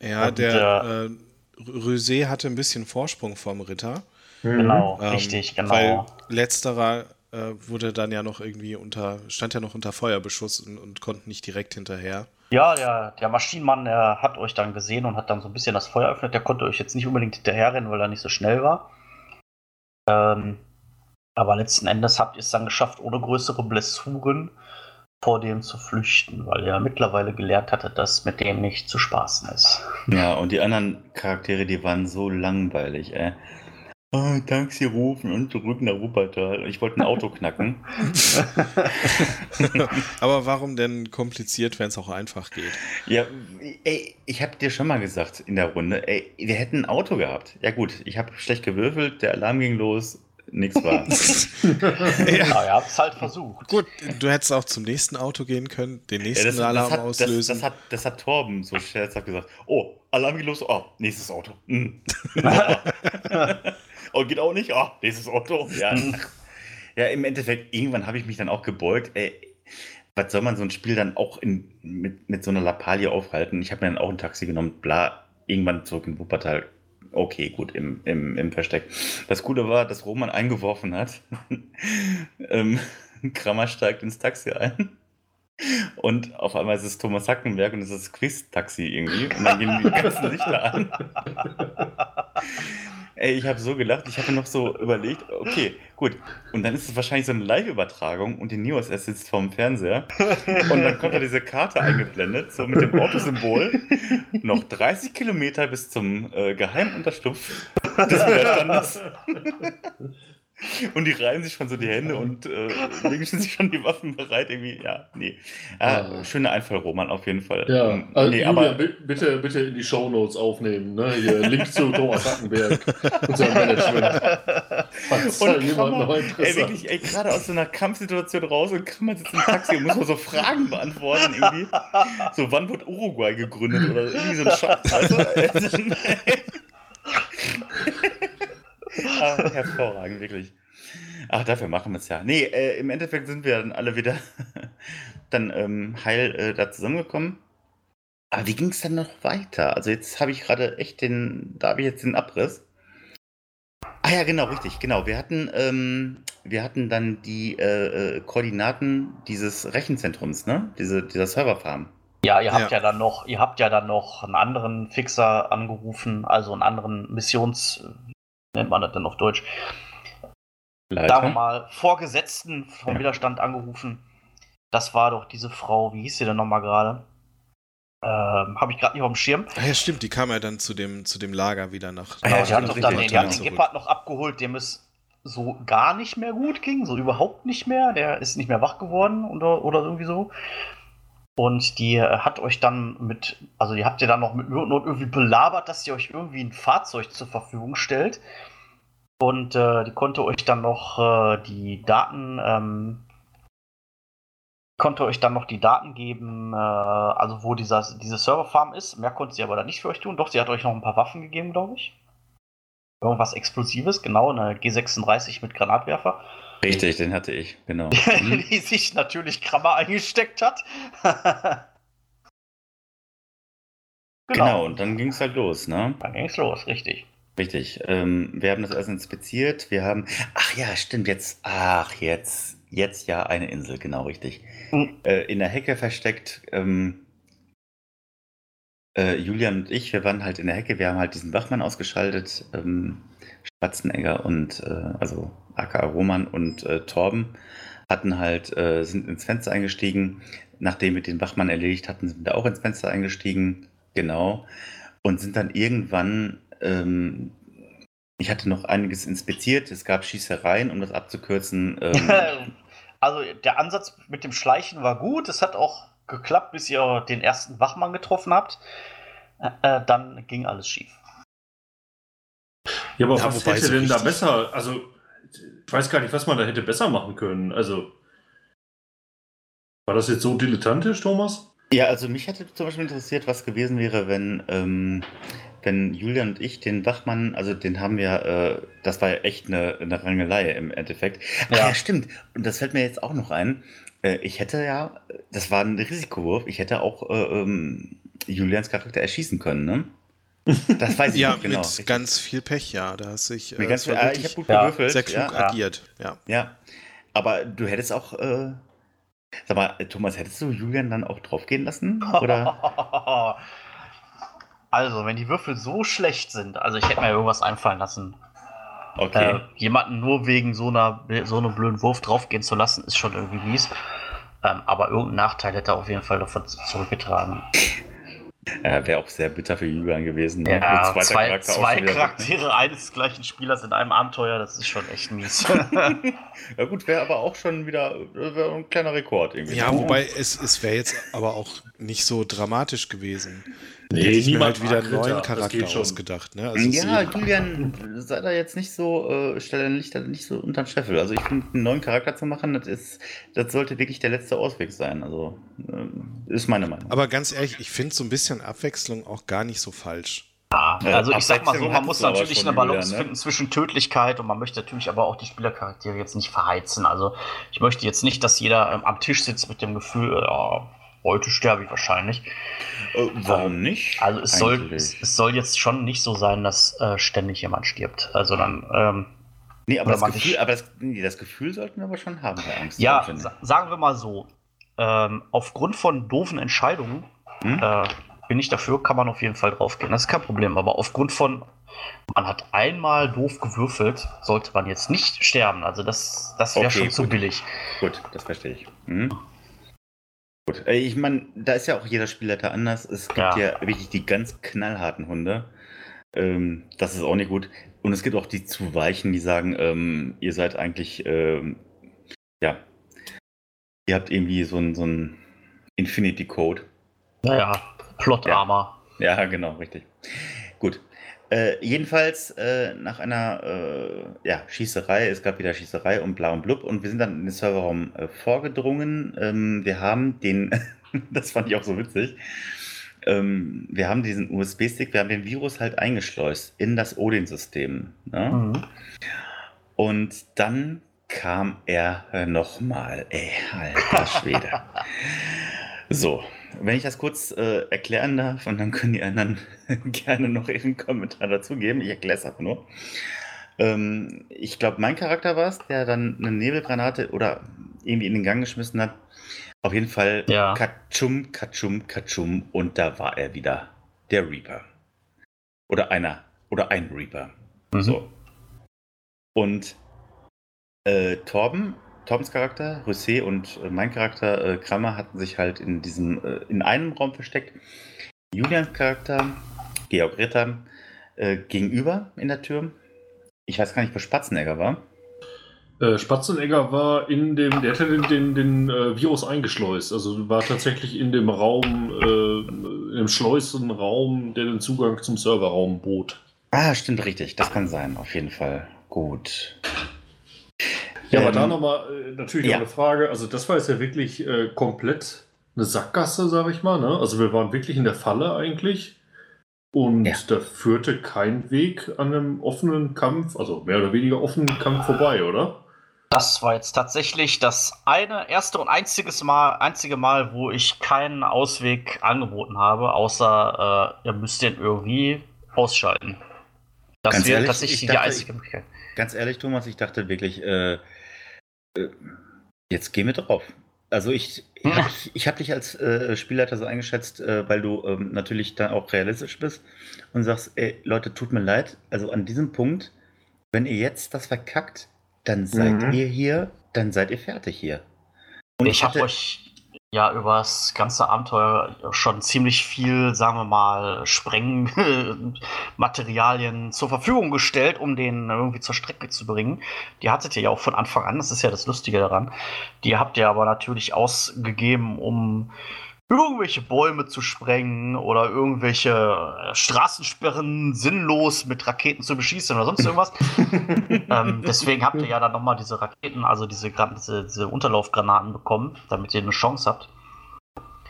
Ja, und, der äh, äh, Rosé hatte ein bisschen Vorsprung vom Ritter. Genau, ähm, richtig, genau. Weil letzterer äh, wurde dann ja noch irgendwie unter, stand ja noch unter Feuerbeschuss und, und konnte nicht direkt hinterher. Ja, der, der Maschinenmann, der hat euch dann gesehen und hat dann so ein bisschen das Feuer eröffnet. Der konnte euch jetzt nicht unbedingt hinterherrennen, weil er nicht so schnell war. Ähm, aber letzten Endes habt ihr es dann geschafft, ohne größere Blessuren vor dem zu flüchten, weil ihr mittlerweile gelernt hattet, dass mit dem nicht zu spaßen ist. Ja, und die anderen Charaktere, die waren so langweilig, ey oh, Taxi rufen und zurück nach Wuppertal. Ich wollte ein Auto knacken. Aber warum denn kompliziert, wenn es auch einfach geht? Ja, ey, ich habe dir schon mal gesagt in der Runde, ey, wir hätten ein Auto gehabt. Ja gut, ich habe schlecht gewürfelt, der Alarm ging los, nichts war. ja, ja ihr habt es halt versucht. Gut, du hättest auch zum nächsten Auto gehen können, den nächsten ja, das, Alarm das hat, auslösen. Das, das, hat, das hat Torben so scherzhaft gesagt. Oh, Alarm ging los, oh, nächstes Auto. Mm. Ja. oh, geht auch nicht, oh, nächstes Auto. Ja. ja, im Endeffekt, irgendwann habe ich mich dann auch gebeugt. Ey, was soll man so ein Spiel dann auch in, mit, mit so einer Lappalie aufhalten? Ich habe mir dann auch ein Taxi genommen, bla, irgendwann zurück in Wuppertal okay, gut, im, im, im Versteck. Das Gute war, dass Roman eingeworfen hat. ähm, Krammer steigt ins Taxi ein. Und auf einmal ist es Thomas Hackenberg und es ist das Quiz-Taxi irgendwie. Und dann gehen die ganzen Lichter an. Ey, ich habe so gelacht. Ich habe noch so überlegt, okay, gut. Und dann ist es wahrscheinlich so eine Live-Übertragung und die Neos sitzt vorm Fernseher. Und dann kommt da diese Karte eingeblendet, so mit dem Autosymbol. Noch 30 Kilometer bis zum äh, Geheimunterschlupf des Widerstandes. Und die reiben sich schon so die Hände und äh, legen sich schon die Waffen bereit. Irgendwie, ja, nee. Ah, schöner Einfall, Roman, auf jeden Fall. Ja, ähm, also nee, aber bitte, bitte in die Shownotes aufnehmen. Ne? Hier, Link zu Thomas Hackenberg und seinem Management. Falls und jemand man, ey, wirklich, ey, gerade aus so einer Kampfsituation raus und kann man sitzt im Taxi und muss man so Fragen beantworten irgendwie. So, wann wird Uruguay gegründet oder irgendwie so ein Scheiß, weißt du? ah, hervorragend, wirklich. Ach, dafür machen wir es ja. Nee, äh, im Endeffekt sind wir dann alle wieder dann ähm, heil äh, da zusammengekommen. Aber wie ging es dann noch weiter? Also jetzt habe ich gerade echt den, da habe ich jetzt den Abriss. Ah ja, genau, richtig, genau. Wir hatten, ähm, wir hatten dann die äh, äh, Koordinaten dieses Rechenzentrums, ne? Diese, dieser Serverfarm. Ja, ihr habt Ja. ja. dann noch, ihr habt ja dann noch einen anderen Fixer angerufen, also einen anderen Missions, nennt man das denn auf Deutsch? Sagen wir mal, Vorgesetzten vom Ja. Widerstand angerufen. Das war doch diese Frau, wie hieß sie denn nochmal gerade? Ähm, Habe ich gerade nicht auf dem Schirm. Ah ja, stimmt, die kam ja dann zu dem, zu dem Lager wieder nach. Ah ja, die hat doch dann, die hat den. Gebhardt noch abgeholt, dem es so gar nicht mehr gut ging, so überhaupt nicht mehr. Der ist nicht mehr wach geworden oder, oder irgendwie so. Und die äh, hat euch dann mit, also die habt ihr dann noch mit Not irgendwie belabert, dass sie euch irgendwie ein Fahrzeug zur Verfügung stellt. Und äh, die konnte euch dann noch äh, die Daten, ähm, konnte euch dann noch die Daten geben, äh, also wo dieser, diese Serverfarm ist. Mehr konnte sie aber dann nicht für euch tun. Doch, sie hat euch noch ein paar Waffen gegeben, glaube ich. Irgendwas Explosives, genau, eine G36 mit Granatwerfer, Richtig, den hatte ich, genau. Mhm. die sich natürlich Krammer eingesteckt hat. genau, und dann ging es halt los, ne? Dann ging's los, richtig. Richtig. Ähm, wir haben das alles inspiziert. Wir haben. Ach ja, stimmt, jetzt. Ach, jetzt. Jetzt ja eine Insel, genau richtig. Mhm. Äh, in der Hecke versteckt. Ähm, äh, Julian und ich, wir waren halt in der Hecke. Wir haben halt diesen Wachmann ausgeschaltet. Ähm, Spatzenegger und äh, also aka Roman und äh, Torben hatten halt, äh, sind ins Fenster eingestiegen. Nachdem wir den Wachmann erledigt hatten, sind wir auch ins Fenster eingestiegen. Genau. Und sind dann irgendwann ähm, ich hatte noch einiges inspiziert. Es gab Schießereien, um das abzukürzen. Ähm, also der Ansatz mit dem Schleichen war gut. Es hat auch geklappt, bis ihr den ersten Wachmann getroffen habt. Äh, äh, dann ging alles schief. Ja, aber Ja, was hätte denn da besser? Also, ich weiß gar nicht, was man da hätte besser machen können. Also, war das jetzt so dilettantisch, Thomas? ja, also mich hätte zum Beispiel interessiert, was gewesen wäre, wenn, ähm, wenn Julian und ich den Wachmann, also den haben wir, äh, das war ja echt eine, eine Rangelei im Endeffekt. Ach, Ja. ja, stimmt. Und das fällt mir jetzt auch noch ein. Äh, ich hätte ja, das war ein Risikowurf, ich hätte auch äh, ähm, Julians Charakter erschießen können, ne? Das weiß ich Ja, noch genau. mit richtig. ganz viel Pech, ja. Da hast sich. Äh, ganz viel, ah, ich habe gut ja, gewürfelt. sehr klug ja. agiert. Ja. Ja, aber du hättest auch, äh, sag mal, Thomas, hättest du Julian dann auch draufgehen lassen? Oder? Also, wenn die Würfel so schlecht sind, also ich hätte mir irgendwas einfallen lassen. Okay. Äh, jemanden nur wegen so einer so einem blöden Wurf draufgehen zu lassen, ist schon irgendwie mies. Ähm, aber irgendein Nachteil hätte er auf jeden Fall davon zurückgetragen. Ja, wäre auch sehr bitter für Julian gewesen. ne? Ja, zwei, Charakter zwei? Charaktere eines gleichen Spielers in einem Abenteuer, das ist schon echt mies. Ja gut, wäre aber auch schon wieder ein kleiner Rekord irgendwie. Ja, ne? wobei es, es wäre jetzt aber auch nicht so dramatisch gewesen. Nee, Hätte ich mir niemand halt wieder einen neuen Charakter ausgedacht. Ne? Also ja, Julian, sei da jetzt nicht so, äh, stell dein Licht da nicht so unterm Scheffel. Also ich finde, einen neuen Charakter zu machen, das ist, das sollte wirklich der letzte Ausweg sein. Also, ähm, ist meine Meinung. aber ganz ehrlich, ich finde so ein bisschen Abwechslung auch gar nicht so falsch. Ja, Äh, also ich sag mal so, man muss natürlich eine Balance Julian, ne? finden zwischen Tödlichkeit und man möchte natürlich aber auch die Spielercharaktere jetzt nicht verheizen. Also ich möchte jetzt nicht, dass jeder ähm, am Tisch sitzt mit dem Gefühl, äh, ja, heute sterbe ich wahrscheinlich. Äh, warum nicht? Also es soll, es, es soll jetzt schon nicht so sein, dass äh, ständig jemand stirbt. Also dann, ähm, Nee, aber das, Gefühl, nicht- aber das, nee, das Gefühl sollten wir aber schon haben bei Angst. ja, ich. sa sagen wir mal so, ähm, aufgrund von doofen Entscheidungen Hm? äh, bin ich dafür, kann man auf jeden Fall draufgehen. Das ist kein Problem. Aber aufgrund von, man hat einmal doof gewürfelt, sollte man jetzt nicht sterben. Also das, das wäre Okay, schon zu gut. billig. Gut, das verstehe ich. Mhm. Gut, äh, ich meine, da ist ja auch jeder Spielleiter anders. Es gibt ja, Ja. wirklich die ganz knallharten Hunde. Ähm, das ist auch nicht gut. Und es gibt auch die zu weichen, die sagen, ähm, ihr seid eigentlich, ähm, ja, ihr habt irgendwie so ein, so ein Infinity Code. Naja, Plot-Armor. Ja, genau, richtig. Äh, jedenfalls äh, nach einer äh, ja, Schießerei, es gab wieder Schießerei und bla und blub und wir sind dann in den Serverraum äh, vorgedrungen. Ähm, wir haben den, das fand ich auch so witzig, ähm, wir haben diesen USB-Stick, wir haben den Virus halt eingeschleust in das Odin-System. Ne? Mhm. Und dann kam er nochmal. Ey, alter Schwede. so, wenn ich das kurz äh, erklären darf, und dann können die anderen gerne noch ihren Kommentar dazugeben. Ich erkläre es einfach nur. Ähm, ich glaube, mein Charakter war es, der dann eine Nebelgranate oder irgendwie in den Gang geschmissen hat. Auf jeden Fall Ja. Katschum, Katschum, Katschum und da war er wieder. Der Reaper. Oder einer. Oder ein Reaper. Mhm. So. Und äh, Torben, Torbens Charakter, Rosé und äh, mein Charakter äh, Kramer hatten sich halt in diesem, äh, in einem Raum versteckt. Julians Charakter, Georg Ritter, äh, gegenüber in der Tür. Ich weiß gar nicht, wo Spatzenegger war. Äh, Spatzenegger war in dem, der hätte den, den, den äh, Virus eingeschleust. Also war tatsächlich in dem Raum, äh, in dem Schleusenraum, der den Zugang zum Serverraum bot. Ah, stimmt richtig. Das kann sein, auf jeden Fall. Gut. Ja, aber Ähm, da nochmal äh, natürlich ja. noch eine Frage. Also, das war jetzt ja wirklich äh, komplett eine Sackgasse, sag ich mal. Ne? Also, wir waren wirklich in der Falle eigentlich. Und Ja. da führte kein Weg an einem offenen Kampf, also mehr oder weniger offenen Kampf vorbei, oder? Das war jetzt tatsächlich das eine, erste und einziges Mal, einzige Mal, wo ich keinen Ausweg angeboten habe, außer äh, ihr müsst den irgendwie ausschalten. Das Ganz wäre ehrlich, tatsächlich ich die einzige Möglichkeit. Ganz ehrlich, Thomas, ich dachte wirklich, äh, jetzt geh mit drauf. Also ich, ich habe ich hab dich als äh, Spielleiter so eingeschätzt, äh, weil du ähm, natürlich dann auch realistisch bist und sagst, ey, Leute, tut mir leid, also an diesem Punkt, wenn ihr jetzt das verkackt, dann seid Mhm. ihr hier, dann seid ihr fertig hier. Und ich habe euch ja über das ganze Abenteuer schon ziemlich viel, sagen wir mal, Sprengmaterialien zur Verfügung gestellt, um den irgendwie zur Strecke zu bringen. Die hattet ihr ja auch von Anfang an, das ist ja das Lustige daran. Die habt ihr aber natürlich ausgegeben, um irgendwelche Bäume zu sprengen oder irgendwelche äh, Straßensperren sinnlos mit Raketen zu beschießen oder sonst irgendwas. ähm, deswegen habt ihr ja dann nochmal diese Raketen, also diese, diese, diese Unterlaufgranaten bekommen, damit ihr eine Chance habt.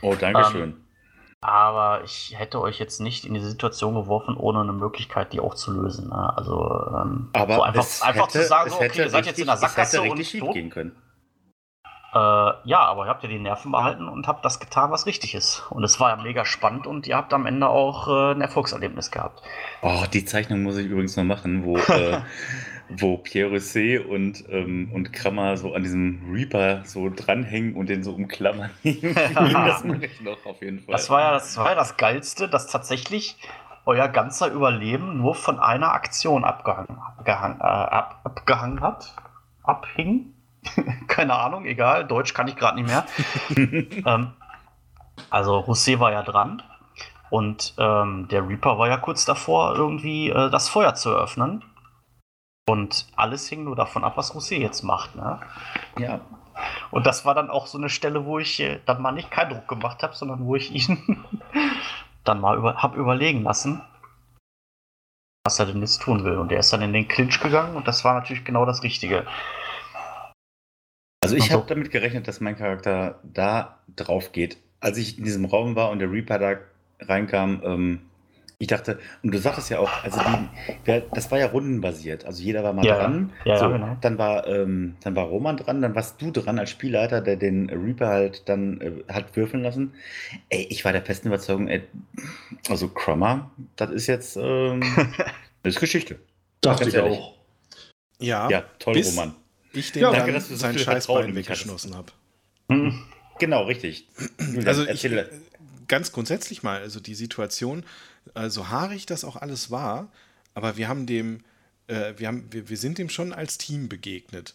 Oh, Dankeschön. Ähm, Aber ich hätte euch jetzt nicht in diese Situation geworfen, ohne eine Möglichkeit, die auch zu lösen. Ne? Also ähm, Aber so einfach, es einfach hätte, zu sagen, so, okay, ihr seid jetzt in der Sackgasse hätte und tot. gehen können. Äh, ja, aber ihr habt ja die Nerven behalten und habt das getan, was richtig ist. Und es war ja mega spannend und ihr habt am Ende auch äh, ein Erfolgserlebnis gehabt. Oh, die Zeichnung muss ich übrigens noch machen, wo, äh, wo Pierre Rosset und, ähm, und Krammer so an diesem Reaper so dranhängen und den so umklammern. das mache ich noch auf jeden Fall. Das war ja das, war ja das Geilste, dass tatsächlich euer ganzer Überleben nur von einer Aktion abgehangen, abgehangen, äh, ab, abgehangen hat. Abhing? Keine Ahnung, egal. Deutsch kann ich gerade nicht mehr. ähm, also José war ja dran. Und ähm, der Reaper war ja kurz davor, irgendwie äh, das Feuer zu eröffnen. Und alles hing nur davon ab, was José jetzt macht. Ne? ja. Und das war dann auch so eine Stelle, wo ich äh, dann mal nicht keinen Druck gemacht habe, sondern wo ich ihn dann mal über, hab überlegen lassen, was er denn jetzt tun will. Und er ist dann in den Clinch gegangen und das war natürlich genau das Richtige. Also ich habe damit gerechnet, dass mein Charakter da drauf geht. Als ich in diesem Raum war und der Reaper da reinkam, ähm, ich dachte, und du sagtest ja auch, also die, wer, das war ja rundenbasiert. Also jeder war mal Ja, dran. ja, so, genau. Dann war, ähm, dann war Roman dran, dann warst du dran als Spielleiter, der den Reaper halt dann äh, hat würfeln lassen. Ey, ich war der festen Überzeugung, ey, also Crummer, das ist jetzt ähm, das ist Geschichte. Dachte ich ehrlich. auch. Ja, Ja, toll, bis- Roman. Ich den Ja, dann danke, dass du so sein Scheißbein in mich weggeschlossen habe. Hm. Genau, richtig. Also ich, ganz grundsätzlich mal, also die Situation, äh, so haarig das auch alles war, aber wir haben dem, äh, wir, haben, wir, wir sind dem schon als Team begegnet.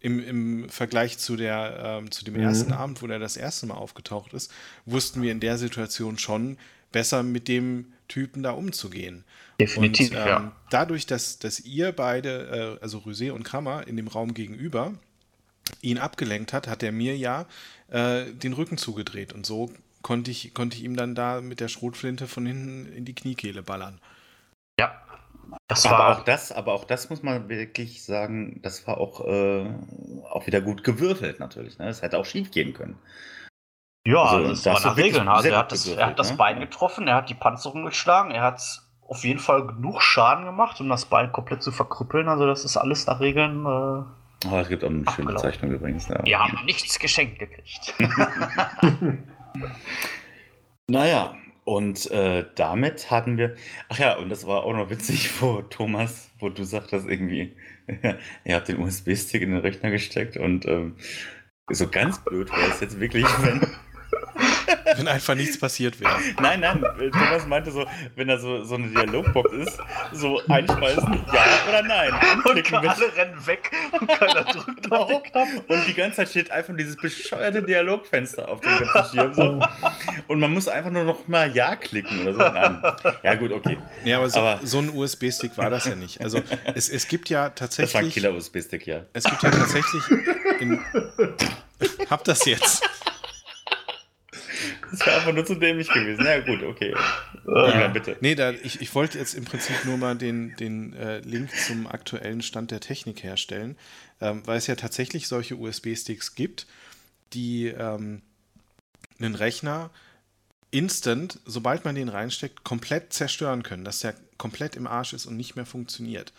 Im, Im Vergleich zu, der, ähm, zu dem Mhm. ersten Abend, wo der das erste Mal aufgetaucht ist, wussten wir in der Situation schon besser mit dem Typen da umzugehen. Definitiv, und, ähm, ja. Dadurch, dass, dass ihr beide, äh, also Rosé und Krammer, in dem Raum gegenüber ihn abgelenkt hat, hat er mir ja äh, den Rücken zugedreht. Und so konnte ich, konnte ich ihm dann da mit der Schrotflinte von hinten in die Kniekehle ballern. Ja. Das aber war auch das, aber auch das muss man wirklich sagen, das war auch, äh, auch wieder gut gewürfelt natürlich. Ne? Es hätte auch schief gehen können. Ja, Also, das da war nach Regeln. Also er hat, das, gewürfelt, er hat das ne? Bein getroffen, er hat die Panzerung geschlagen, er hat auf jeden Fall genug Schaden gemacht, um das Bein komplett zu verkrüppeln. Also das ist alles nach Regeln. Äh, Oh, es gibt auch eine schöne. Zeichnung übrigens. Ja. wir haben nichts geschenkt gekriegt. Naja, Und äh, damit hatten wir, ach ja, und das war auch noch witzig, wo Thomas, wo du sagtest irgendwie, ihr habt den USB-Stick in den Rechner gesteckt und ähm, so ganz blöd wäre es jetzt wirklich, wenn, wenn einfach nichts passiert wäre. Nein, nein, Thomas meinte so, wenn da so, so eine Dialogbox ist, so einschmeißen, ja oder nein. Und alle rennen weg und keiner drückt auf den Knopf. Und die ganze Zeit steht einfach dieses bescheuerte Dialogfenster auf dem ganzen Schirm. So. Und man muss einfach nur noch mal Ja klicken oder so. Nein. Ja gut, okay. Ja, aber so, aber so ein USB-Stick war das ja nicht. Also es, es gibt ja tatsächlich... Das war ein Killer-USB-Stick, ja. Es gibt ja tatsächlich... In, hab das jetzt. Das wäre einfach nur zu dämlich gewesen. Ja, gut, okay. Ja, bitte. Nee, da, ich, ich wollte jetzt im Prinzip nur mal den, den äh, Link zum aktuellen Stand der Technik herstellen, ähm, weil es ja tatsächlich solche USB-Sticks gibt, die ähm, einen Rechner instant, sobald man den reinsteckt, komplett zerstören können, dass der komplett im Arsch ist und nicht mehr funktioniert.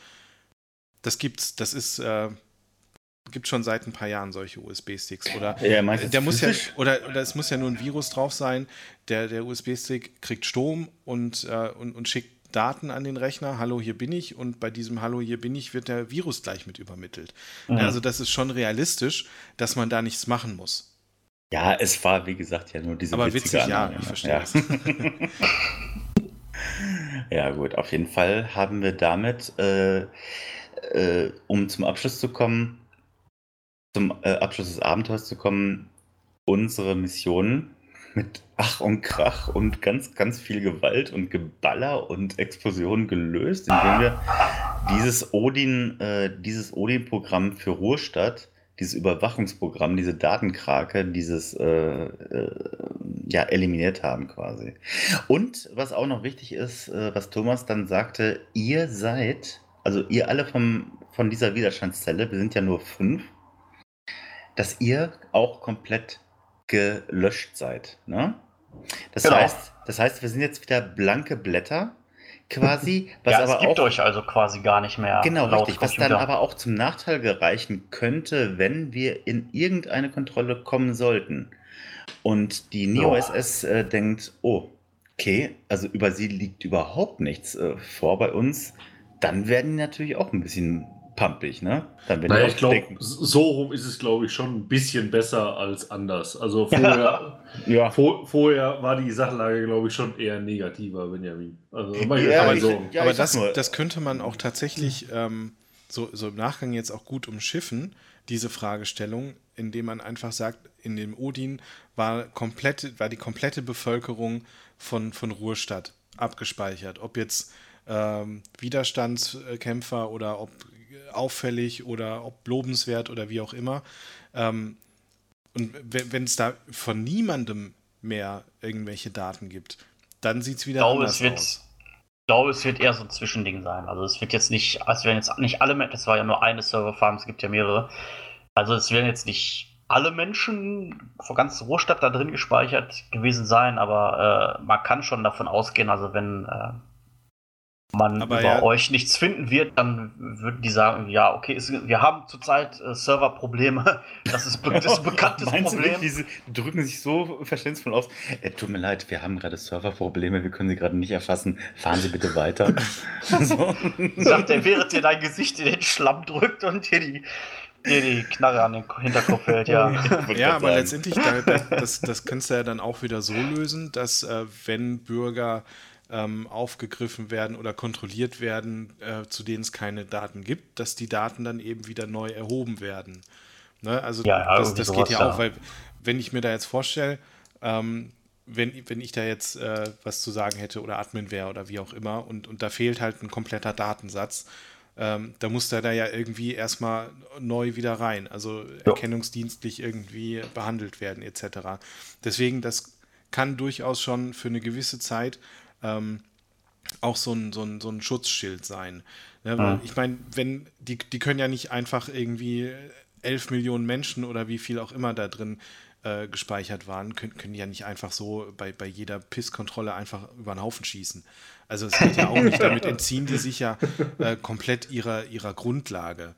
Das gibt's, das ist, äh, gibt schon seit ein paar Jahren solche USB-Sticks. Oder ja, der muss ja, oder, oder es muss ja nur ein Virus drauf sein. Der, der USB-Stick kriegt Strom und, äh, und, und schickt Daten an den Rechner. Hallo, hier bin ich. Und bei diesem Hallo, hier bin ich wird der Virus gleich mit übermittelt. Mhm. Also das ist schon realistisch, dass man da nichts machen muss. Ja, es war, wie gesagt, ja nur diese Aber witzig, ja, ich verstehe ja. ja, gut, auf jeden Fall haben wir damit, äh, äh, um zum Abschluss zu kommen, zum äh, Abschluss des Abenteuers zu kommen, unsere Mission mit Ach und Krach und ganz, ganz viel Gewalt und Geballer und Explosionen gelöst, indem wir dieses Odin, äh, dieses Odin-Programm für Ruhrstadt, dieses Überwachungsprogramm, diese Datenkrake, dieses äh, äh, ja, eliminiert haben quasi. Und was auch noch wichtig ist, äh, was Thomas dann sagte, ihr seid, also ihr alle vom, von dieser Widerstandszelle, wir sind ja nur fünf, dass ihr auch komplett gelöscht seid. Ne? Das, genau. heißt, das heißt, wir sind jetzt wieder blanke Blätter quasi. Was ja, aber es gibt auch, euch also quasi gar nicht mehr. Genau, richtig. Was dann aber auch zum Nachteil gereichen könnte, wenn wir in irgendeine Kontrolle kommen sollten. Und die NeoSS äh, denkt, oh, okay, also über sie liegt überhaupt nichts äh, vor bei uns. Dann werden die natürlich auch ein bisschen pampig, ne? Dann naja, ich glaube, so rum ist es, glaube ich, schon ein bisschen besser als anders. Also vorher, ja. vor, vorher war die Sachlage, glaube ich, schon eher negativer, Benjamin. Also, ja, aber, so. ja, aber das, das könnte man auch tatsächlich ähm, so, so im Nachgang jetzt auch gut umschiffen, diese Fragestellung, indem man einfach sagt, in dem Odin war, komplett, war die komplette Bevölkerung von, von Ruhrstadt abgespeichert. Ob jetzt ähm, Widerstandskämpfer oder ob auffällig oder ob lobenswert oder wie auch immer. Ähm, und wenn es da von niemandem mehr irgendwelche Daten gibt, dann sieht es wieder glaube, anders es wird, aus. Ich glaube, es wird eher so ein Zwischending sein. Also es wird jetzt nicht, es werden jetzt nicht alle, das war ja nur eine Serverfarm, es gibt ja mehrere. Also es werden jetzt nicht alle Menschen vor ganz Ruhrstadt da drin gespeichert gewesen sein, aber äh, man kann schon davon ausgehen, also wenn äh, man Aber über ja. euch nichts finden wird, dann würden die sagen, ja, okay, es, wir haben zurzeit äh, Serverprobleme. Das ist, das ist ein bekanntes Meinst Problem. Du diese drücken sich so verständnisvoll aus. Äh, tut mir leid, wir haben gerade Serverprobleme, wir können sie gerade nicht erfassen. Fahren Sie bitte weiter. so. Sagt er, während dir dein Gesicht in den Schlamm drückt und hier die, dir die Knarre an den Hinterkopf hält, ja. ja, aber letztendlich, das, das kannst du ja dann auch wieder so lösen, dass äh, wenn Bürger ähm, aufgegriffen werden oder kontrolliert werden, äh, zu denen es keine Daten gibt, dass die Daten dann eben wieder neu erhoben werden. Ne? Also ja, ja, das, das geht ja, ja auch, weil wenn ich mir da jetzt vorstelle, ähm, wenn, wenn ich da jetzt äh, was zu sagen hätte oder Admin wäre oder wie auch immer und, und da fehlt halt ein kompletter Datensatz, ähm, da muss der da ja irgendwie erstmal neu wieder rein, also ja. erkennungsdienstlich irgendwie behandelt werden etc. Deswegen, das kann durchaus schon für eine gewisse Zeit ähm, auch so ein, so, ein, so ein Schutzschild sein. Ja, mhm. Ich meine, wenn, die, die können ja nicht einfach irgendwie 11 Millionen Menschen oder wie viel auch immer da drin äh, gespeichert waren, können, können die ja nicht einfach so bei, bei jeder Pisskontrolle einfach über den Haufen schießen. Also es geht ja auch nicht, damit entziehen die sich ja äh, komplett ihrer, ihrer Grundlage.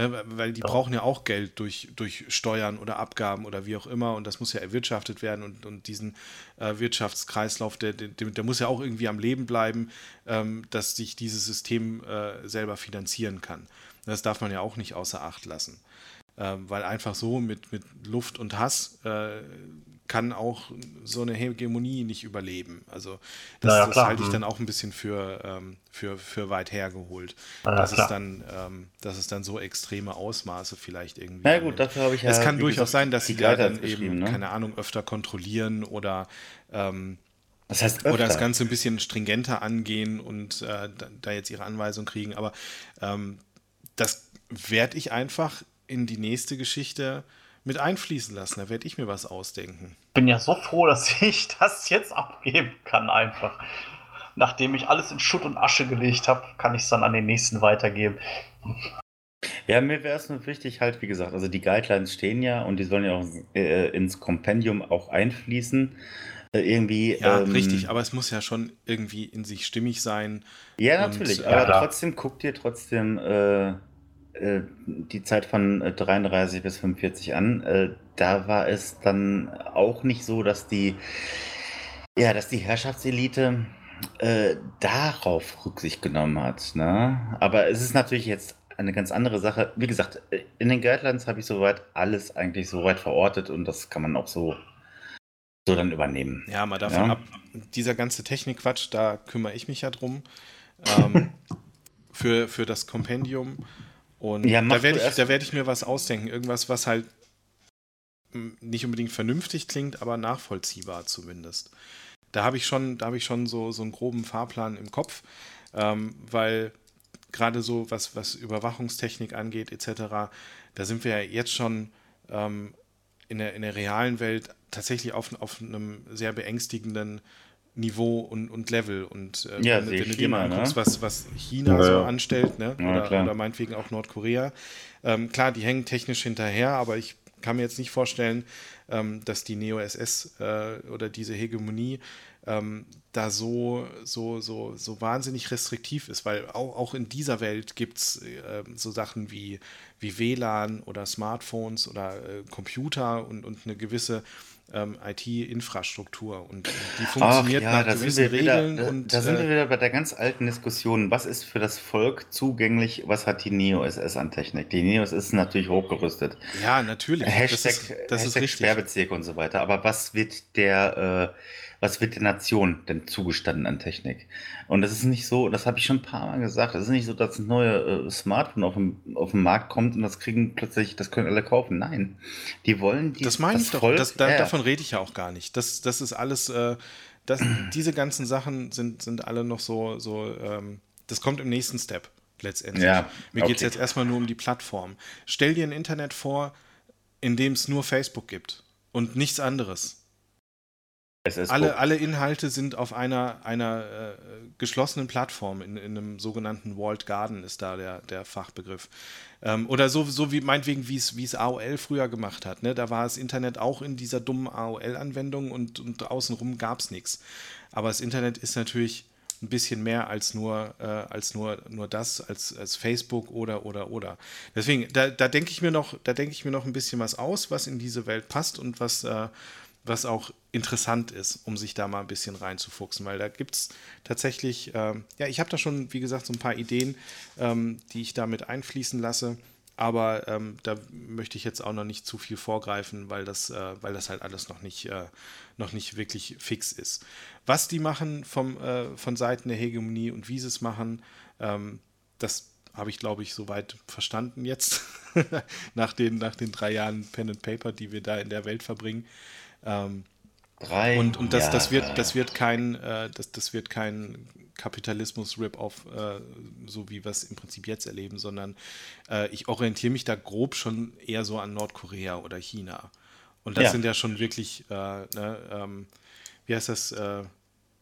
Ne, weil die ja. brauchen ja auch Geld durch, durch Steuern oder Abgaben oder wie auch immer und das muss ja erwirtschaftet werden und, und diesen äh, Wirtschaftskreislauf, der, der, der, muss ja auch irgendwie am Leben bleiben, ähm, dass sich dieses System äh, selber finanzieren kann. Das darf man ja auch nicht außer Acht lassen. Ähm, weil einfach so mit, mit Luft und Hass äh, kann auch so eine Hegemonie nicht überleben. Also das, ja, das halte ich mhm. dann auch ein bisschen für, ähm, für, für weit hergeholt. Ja, dass, es dann, ähm, dass es dann so extreme Ausmaße vielleicht irgendwie. Na gut, dafür habe ich ja. Es kann durchaus gesagt, sein, dass sie da dann eben, ne? keine Ahnung, öfter kontrollieren oder ähm, das heißt öfter. oder das Ganze ein bisschen stringenter angehen und äh, da, jetzt ihre Anweisung kriegen. Aber ähm, das werde ich einfach in die nächste Geschichte mit einfließen lassen. Da werde ich mir was ausdenken. Ich bin ja so froh, dass ich das jetzt abgeben kann, einfach. Nachdem ich alles in Schutt und Asche gelegt habe, kann ich es dann an den nächsten weitergeben. Ja, mir wäre es nur wichtig, halt, wie gesagt, also die Guidelines stehen ja und die sollen ja auch äh, ins Kompendium auch einfließen. Äh, irgendwie. Ja, ähm, richtig, aber es muss ja schon irgendwie in sich stimmig sein. Ja, natürlich, und, aber ja, trotzdem guck dir trotzdem äh, äh, die Zeit von 33 äh, bis 45 an. Äh, da war es dann auch nicht so, dass die, ja, dass die Herrschaftselite äh, darauf Rücksicht genommen hat. Ne? Aber es ist natürlich jetzt eine ganz andere Sache. Wie gesagt, in den Guidelines habe ich soweit alles eigentlich soweit verortet und das kann man auch so, so dann übernehmen. Ja, mal davon ja? ab, dieser ganze Technikquatsch, da kümmere ich mich ja drum. Ähm, für, für das Kompendium. Und ja, da werde ich, werd ich mir was ausdenken. Irgendwas, was halt nicht unbedingt vernünftig klingt, aber nachvollziehbar zumindest. Da habe ich schon, da habe ich schon so, so einen groben Fahrplan im Kopf, ähm, weil gerade so was, was Überwachungstechnik angeht, etc., da sind wir ja jetzt schon ähm, in, der, in der realen Welt tatsächlich auf, auf einem sehr beängstigenden Niveau und, und Level. Und äh, ja, wenn, wenn du dir mal anguckst, ne? was, was China ja, so anstellt, ne? Ja, oder, oder, meinetwegen auch Nordkorea, ähm, klar, die hängen technisch hinterher, aber ich kann mir jetzt nicht vorstellen, ähm, dass die Neo-SS äh, oder diese Hegemonie ähm, da so, so, so, so wahnsinnig restriktiv ist, weil auch, auch in dieser Welt gibt es äh, so Sachen wie, wie WLAN oder Smartphones oder äh, Computer und, und eine gewisse ähm, IT-Infrastruktur und die funktioniert Ach, ja, nach gewissen Regeln. Wieder, und, da sind wir äh, wieder bei der ganz alten Diskussion. Was ist für das Volk zugänglich? Was hat die Neo-SS an Technik? Die Neo-SS ist natürlich hochgerüstet. Ja, natürlich. Hashtag, das ist, das Hashtag ist Sperrbezirke und so weiter. Aber was wird der äh, was wird der Nation denn zugestanden an Technik? Und das ist nicht so, das habe ich schon ein paar Mal gesagt, es ist nicht so, dass ein neues äh, Smartphone auf dem, auf den Markt kommt und das kriegen plötzlich, das können alle kaufen. Nein, die wollen die. Das meine ich doch, Volk, das, da, davon rede ich ja auch gar nicht. Das, das ist alles, äh, das, diese ganzen Sachen sind, sind alle noch so, so ähm, das kommt im nächsten Step letztendlich. Ja, Mir okay. geht es jetzt erstmal nur um die Plattform. Stell dir ein Internet vor, in dem es nur Facebook gibt und nichts anderes. Alle, alle Inhalte sind auf einer, einer äh, geschlossenen Plattform, in, in, einem sogenannten Walled Garden ist da der, der Fachbegriff. Ähm, oder so, so wie meinetwegen, wie es AOL früher gemacht hat. Ne? Da war das Internet auch in dieser dummen AOL-Anwendung und, und außenrum gab es nichts. Aber das Internet ist natürlich ein bisschen mehr als nur, äh, als nur, nur das, als, als Facebook oder oder oder. Deswegen, da, da denke ich mir noch, da denke ich mir noch ein bisschen was aus, was in diese Welt passt und was äh, was auch interessant ist, um sich da mal ein bisschen reinzufuchsen, weil da gibt es tatsächlich, ähm, ja, ich habe da schon, wie gesagt, so ein paar Ideen, ähm, die ich damit einfließen lasse, aber ähm, da möchte ich jetzt auch noch nicht zu viel vorgreifen, weil das, äh, weil das halt alles noch nicht, äh, noch nicht wirklich fix ist. Was die machen vom, äh, von Seiten der Hegemonie und wie sie es machen, ähm, das habe ich, glaube ich, soweit verstanden jetzt, nach, den, nach den drei Jahren Pen and Paper, die wir da in der Welt verbringen. Ähm, Drei und und das, das, wird, das wird kein, äh, das, das wird kein Kapitalismus-Rip-Off, äh, so wie wir es im Prinzip jetzt erleben, sondern äh, ich orientiere mich da grob schon eher so an Nordkorea oder China. Und das ja. sind ja schon wirklich, äh, ne, ähm, wie heißt das, äh,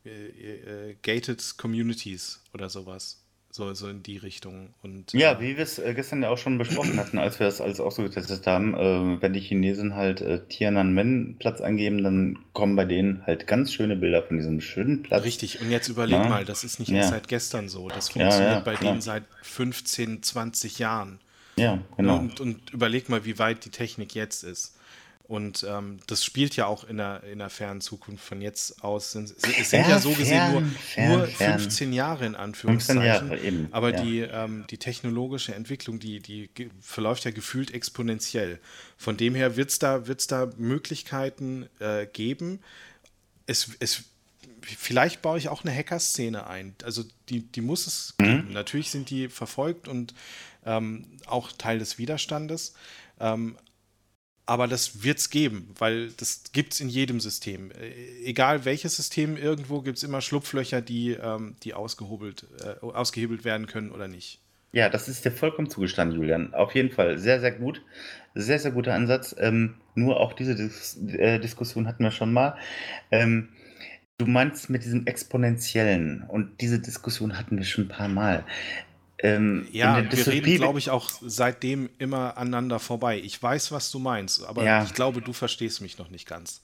äh, gated Communities oder sowas so, so in die Richtung. Und, ja, äh, wie wir es äh, gestern ja auch schon besprochen hatten, als wir das alles auch so getestet haben, äh, wenn die Chinesen halt äh, Tiananmen-Platz angeben, dann kommen bei denen halt ganz schöne Bilder von diesem schönen Platz. Richtig, und jetzt überleg ja. mal, das ist nicht ja. erst seit gestern so. Das funktioniert ja, bei denen seit 15, 20 Jahren. Ja, genau. Und, und überleg mal, wie weit die Technik jetzt ist. Und ähm, das spielt ja auch in der, in der fernen Zukunft von jetzt aus. Es sind ja, ja so fern, gesehen nur, fern, nur 15 Jahre in Anführungszeichen. Jahre eben, aber ja. die, ähm, die technologische Entwicklung, die, die verläuft ja gefühlt exponentiell. Von dem her wird es da, wird's da Möglichkeiten äh, geben. Es, es, vielleicht baue ich auch eine Hacker-Szene ein. Also die, die muss es mhm. geben. Natürlich sind die verfolgt und ähm, auch Teil des Widerstandes. Ähm, aber das wird es geben, weil das gibt es in jedem System. Äh, egal welches System, irgendwo gibt es immer Schlupflöcher, die, ähm, die ausgehobelt, äh, ausgehebelt werden können oder nicht. Ja, das ist dir vollkommen zugestanden, Julian. Auf jeden Fall sehr, sehr gut. Sehr, sehr guter Ansatz. Ähm, nur auch diese Dis äh, Diskussion hatten wir schon mal. Ähm, du meinst mit diesem Exponentiellen und diese Diskussion hatten wir schon ein paar Mal. Ähm, ja, wir reden, glaube ich, auch seitdem immer aneinander vorbei. Ich weiß, was du meinst, aber ja. ich glaube, du verstehst mich noch nicht ganz.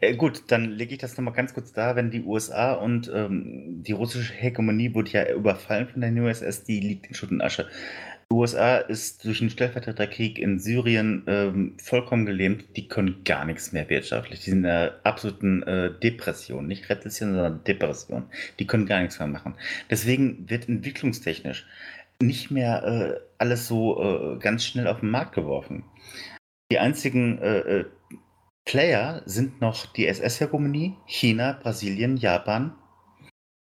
Äh, gut, dann lege ich das nochmal ganz kurz da, wenn die USA und ähm, die russische Hegemonie wurde ja überfallen von der USS, die liegt in Schutt und Asche. Die USA ist durch den Stellvertreterkrieg in Syrien ähm, vollkommen gelähmt. Die können gar nichts mehr wirtschaftlich. Die sind in einer absoluten äh, Depression. Nicht Rezession, sondern Depression. Die können gar nichts mehr machen. Deswegen wird entwicklungstechnisch nicht mehr äh, alles so äh, ganz schnell auf den Markt geworfen. Die einzigen äh, äh Player sind noch die SS-Hegemonie, China, Brasilien, Japan.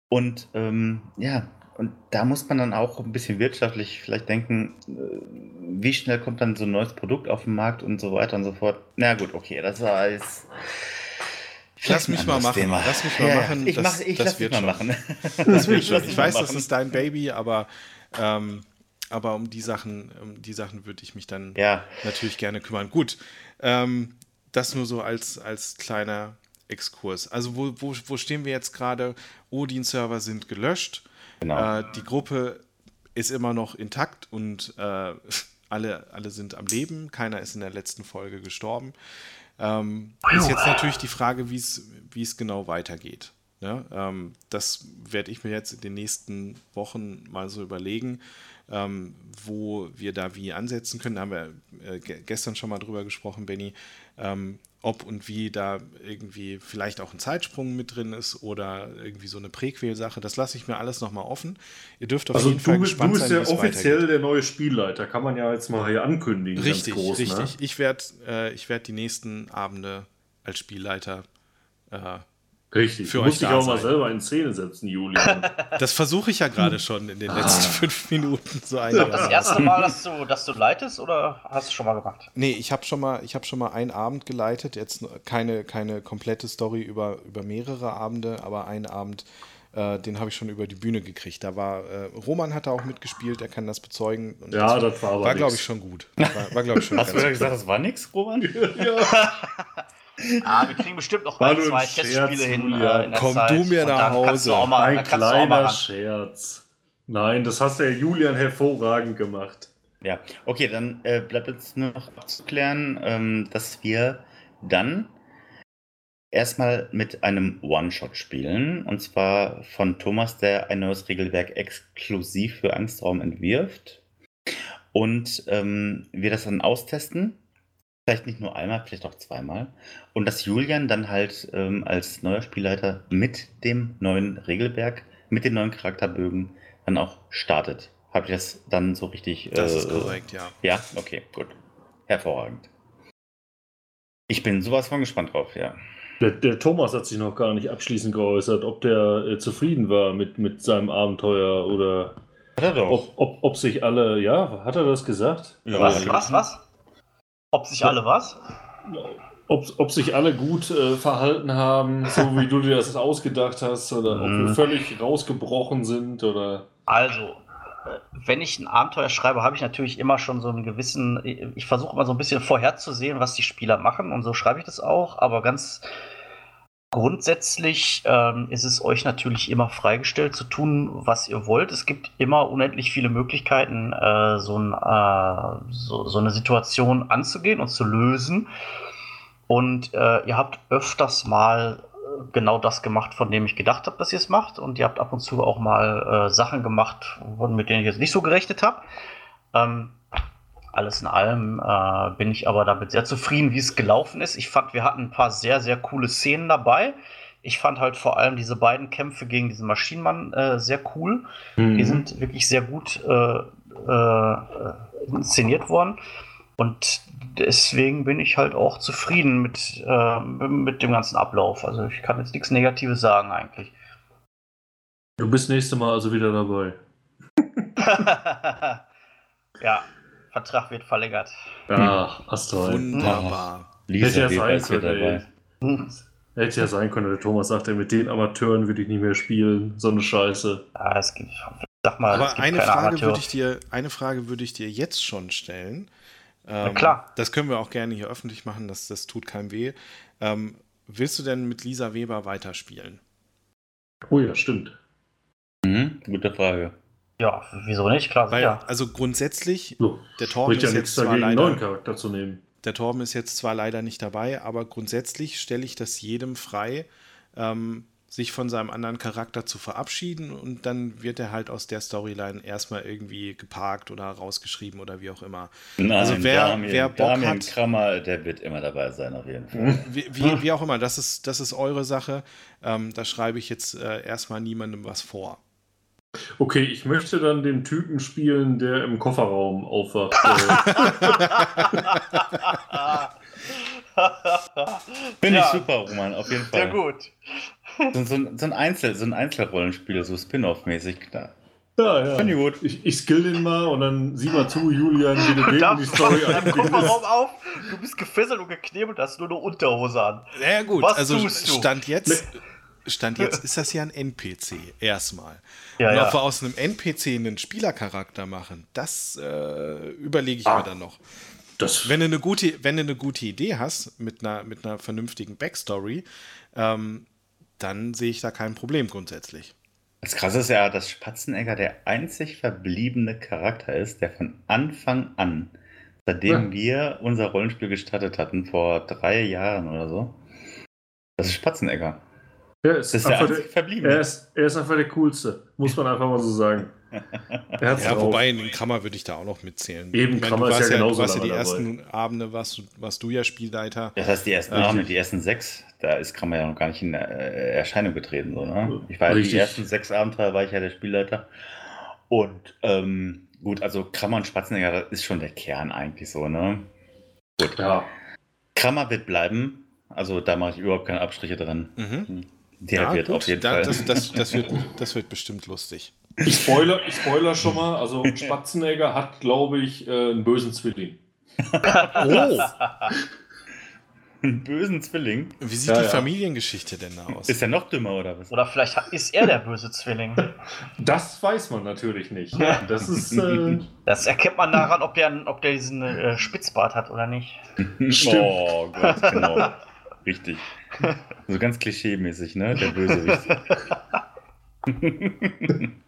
Und ähm, ja, und da muss man dann auch ein bisschen wirtschaftlich vielleicht denken, äh, wie schnell kommt dann so ein neues Produkt auf den Markt und so weiter und so fort. Na gut, okay, das war alles. Lass mich mal machen. Thema. Lass mich mal ja, machen. Ich, das, mach, ich das lass wird mal machen. Das wird schon. Ich weiß, das ist dein Baby, aber ähm, aber um die Sachen, um die Sachen würde ich mich dann ja. natürlich gerne kümmern. Gut, ähm, das nur so als, als kleiner Exkurs. Also wo, wo, wo stehen wir jetzt gerade? Odin-Server sind gelöscht. Genau. Äh, die Gruppe ist immer noch intakt und äh, alle, alle sind am Leben. Keiner ist in der letzten Folge gestorben. Ähm, ist jetzt natürlich die Frage, wie es genau weitergeht. Ja, ne? ähm, das werde ich mir jetzt in den nächsten Wochen mal so überlegen ähm, wo wir da wie ansetzen können. Da haben wir äh, gestern schon mal drüber gesprochen, Benny, ähm, ob und wie da irgendwie vielleicht auch ein Zeitsprung mit drin ist oder irgendwie so eine Präquel-Sache. Das lasse ich mir alles nochmal offen. Ihr dürft auf also jeden Fall gespannt sein. Du bist ja offiziell weitergeht. der neue Spielleiter, kann man ja jetzt mal hier ankündigen. Richtig, groß, ne? richtig. Ne? Ich werde äh, werd die nächsten Abende als Spielleiter äh, Richtig, für du musst dich auch sein. mal selber in Szene setzen, Julian. Das versuche ich ja gerade schon in den letzten ah. fünf Minuten. So das erste Mal, dass du, dass du leitest oder hast du schon mal gemacht? Nee, ich habe schon, mal, hab schon mal einen Abend geleitet. Jetzt keine, keine komplette Story über, über mehrere Abende, aber einen Abend, äh, den habe ich schon über die Bühne gekriegt. Da war, äh, Roman hat da auch mitgespielt, er kann das bezeugen. Und ja, das, das war aber War, glaube ich, schon gut. War, war ich, schon Hast du ja gesagt, das war nichts, Roman? ja. Ah, wir kriegen bestimmt noch ein, zwei Testspiele hin. Äh, Komm Zeit. du mir nach Hause. Mal, ein kleiner Scherz. Nein, das hast der Julian hervorragend gemacht. Ja, okay, dann äh, bleibt jetzt nur noch abzuklären, ähm, dass wir dann erstmal mit einem One-Shot spielen. Und zwar von Thomas, der ein neues Regelwerk exklusiv für Angstraum entwirft. Und ähm, wir das dann austesten Vielleicht nicht nur einmal, vielleicht auch zweimal. Und dass Julian dann halt ähm, als neuer Spielleiter mit dem neuen Regelwerk, mit den neuen Charakterbögen dann auch startet. Habe ich das dann so richtig? Das äh, ist korrekt, ja. Ja, okay, gut. Hervorragend. Ich bin sowas von gespannt drauf, ja. Der, der, Thomas hat sich noch gar nicht abschließend geäußert, ob der äh, zufrieden war mit, mit seinem Abenteuer oder hat er doch. Ob, ob, ob sich alle, ja, hat er das gesagt? Ja, was, was, was? Ob sich alle was? Ob, ob sich alle gut äh, verhalten haben, so wie du dir das ausgedacht hast, oder ob wir mhm. völlig rausgebrochen sind, oder. Also, äh, wenn ich ein Abenteuer schreibe, habe ich natürlich immer schon so einen gewissen. Ich versuche immer so ein bisschen vorherzusehen, was die Spieler machen, und so schreibe ich das auch, aber ganz Grundsätzlich ähm, ist es euch natürlich immer freigestellt zu tun, was ihr wollt. Es gibt immer unendlich viele Möglichkeiten, äh, so, ein, äh, so, so, eine Situation anzugehen und zu lösen. Und äh, ihr habt öfters mal äh, genau das gemacht, von dem ich gedacht habe, dass ihr es macht. Und ihr habt ab und zu auch mal äh, Sachen gemacht, mit denen ich jetzt nicht so gerechnet habe. Ähm, alles in allem äh, bin ich aber damit sehr zufrieden, wie es gelaufen ist. Ich fand, wir hatten ein paar sehr, sehr coole Szenen dabei. Ich fand halt vor allem diese beiden Kämpfe gegen diesen Maschinenmann äh, sehr cool. Mhm. Die sind wirklich sehr gut äh, äh, inszeniert worden. Und deswegen bin ich halt auch zufrieden mit, äh, mit dem ganzen Ablauf. Also ich kann jetzt nichts Negatives sagen eigentlich. Du bist nächste Mal also wieder dabei. ja, Vertrag wird verlängert. Ach, hast du Wunderbar. Hätte ja sein können, Hätte ja sein können, der Thomas sagt, mit den Amateuren würde ich nicht mehr spielen. So eine Scheiße. Ja, es gibt, sag mal, Aber eine Frage, würde ich dir, eine Frage würde ich dir jetzt schon stellen. Ähm, klar. Das können wir auch gerne hier öffentlich machen, das, das tut keinem weh. Ähm, willst du denn mit Lisa Weber weiterspielen? Oh ja, stimmt. Mhm, gute Frage. Ja, wieso nicht? Klar, Weil, ja. Also grundsätzlich, so, der Torben ist ja jetzt zwar leider, einen neuen Charakter zu nehmen. Der Torben ist jetzt zwar leider nicht dabei, aber grundsätzlich stelle ich das jedem frei, ähm, sich von seinem anderen Charakter zu verabschieden und dann wird er halt aus der Storyline erstmal irgendwie geparkt oder rausgeschrieben oder wie auch immer. Nein, also wer, Damien, wer Bock Damien hat, Krammer, der wird immer dabei sein auf jeden Fall. Wie, wie, wie auch immer, das ist, das ist eure Sache. Ähm, da schreibe ich jetzt äh, erstmal niemandem was vor. Okay, ich möchte dann den Typen spielen, der im Kofferraum aufwacht. Finde ja. ich super, Roman, auf jeden Fall. Sehr gut. So, so, so ein, Einzel, so ein Einzelrollenspiel, so Spin-off-mäßig. Ja, ja. Finde ich gut. Ich, ich skill den mal und dann sieh mal zu, Julian, wie du den die Story an. Kofferraum auf, du bist gefesselt und geknebelt, hast nur eine Unterhose an. Ja, gut. Was also Stand jetzt. Stand jetzt ist das ja ein NPC, erstmal. Ja, und ob ja. wir aus einem NPC einen Spielercharakter machen, das äh, überlege ich ah, mir dann noch. wenn, du eine gute, wenn du eine gute Idee hast mit einer, mit einer vernünftigen Backstory, ähm, dann sehe ich da kein Problem grundsätzlich. Das Krasse ist ja, dass Spatzenegger der einzig verbliebene Charakter ist, der von Anfang an, seitdem ja. wir unser Rollenspiel gestartet hatten, vor drei Jahren oder so, das ist Spatzenegger. Er ist, ist der, der Er ist, er ist einfach der Coolste, muss man einfach mal so sagen. ja, wobei in den Kammer würde ich da auch noch mitzählen. Eben, meine, Kammer ist ja, ja genauso Du warst ja die ersten dabei. Abende, warst, warst du ja Spielleiter. Das heißt, die ersten Richtig. Abende, die ersten sechs, da ist Kammer ja noch gar nicht in äh, Erscheinung getreten. So, ne? Ich war Richtig. die ersten sechs Abenteuer war ich ja der Spielleiter. Und ähm, gut, also Krammer und Spatzenegger, das ist schon der Kern eigentlich so, ne? Gut. Ja. Krammer wird bleiben. Also da mache ich überhaupt keine Abstriche dran. Mhm. Der ja, wird gut, auf jeden da, Fall. Das, das, das, wird, das wird bestimmt lustig. Ich spoiler, ich spoiler schon mal. Also Spatzenegger hat, glaube ich, äh, einen bösen Zwilling. oh! einen bösen Zwilling? Wie sieht ja, die ja. Familiengeschichte denn da aus? Ist er noch dümmer oder was? Oder vielleicht ist er der böse Zwilling. Das weiß man natürlich nicht. Das, ist, äh das erkennt man daran, ob der, ob der diesen äh, Spitzbart hat oder nicht. Stimmt. Oh Gott, genau. Richtig. So ganz klischee-mäßig, ne? Der Bösewicht.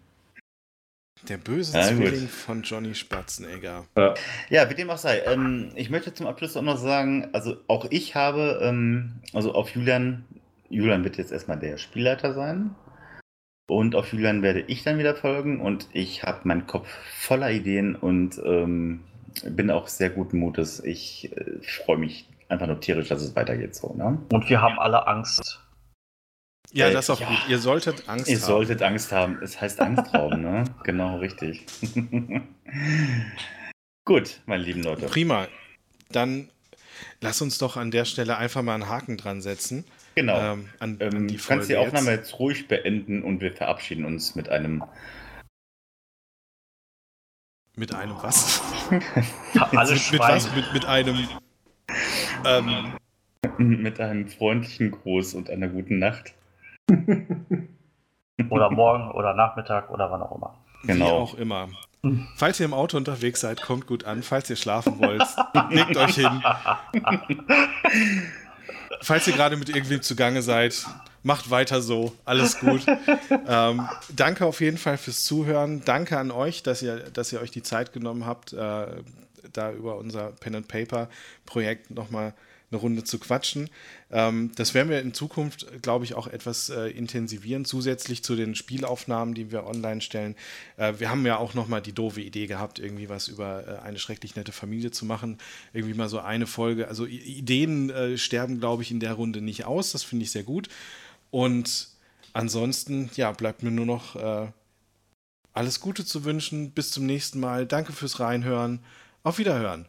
Der böse ja, Zwilling gut. von Johnny Spatzenegger. Ja. ja, wie dem auch sei. Ähm, ich möchte zum Abschluss auch noch sagen, also auch ich habe, ähm, also auf Julian, Julian wird jetzt erstmal der Spielleiter sein. Und auf Julian werde ich dann wieder folgen und ich habe meinen Kopf voller Ideen und ähm, bin auch sehr guten Mutes. Ich äh, freue mich einfach nur tierisch, dass es weitergeht so. Ne? Und wir haben alle Angst. Ja, äh, das ist auch ja. gut. Ihr solltet Angst Ihr haben. Ihr solltet Angst haben. Es heißt Angstraum, ne? Genau, richtig. gut, meine lieben Leute. Prima. Dann lass uns doch an der Stelle einfach mal einen Haken dran setzen. Genau. Ähm, an, ähm, an die du kannst die Aufnahme jetzt. jetzt ruhig beenden und wir verabschieden uns mit einem mit einem was? Alle mit, mit was? Mit, mit einem ähm, mit einem freundlichen Gruß und einer guten Nacht. oder morgen oder Nachmittag oder wann auch immer. Genau. Wie auch immer. Falls ihr im Auto unterwegs seid, kommt gut an. Falls ihr schlafen wollt, legt euch hin. Falls ihr gerade mit irgendwem zugange seid, macht weiter so. Alles gut. ähm, danke auf jeden Fall fürs Zuhören. Danke an euch, dass ihr, dass ihr euch die Zeit genommen habt, äh, da über unser Pen and Paper Projekt nochmal eine Runde zu quatschen. Ähm, das werden wir in Zukunft, glaube ich, auch etwas äh, intensivieren, zusätzlich zu den Spielaufnahmen, die wir online stellen. Äh, wir haben ja auch nochmal die doofe Idee gehabt, irgendwie was über äh, eine schrecklich nette Familie zu machen. Irgendwie mal so eine Folge. Also Ideen äh, sterben, glaube ich, in der Runde nicht aus. Das finde ich sehr gut. Und ansonsten, ja, bleibt mir nur noch äh, alles Gute zu wünschen. Bis zum nächsten Mal. Danke fürs Reinhören. Auf Wiederhören.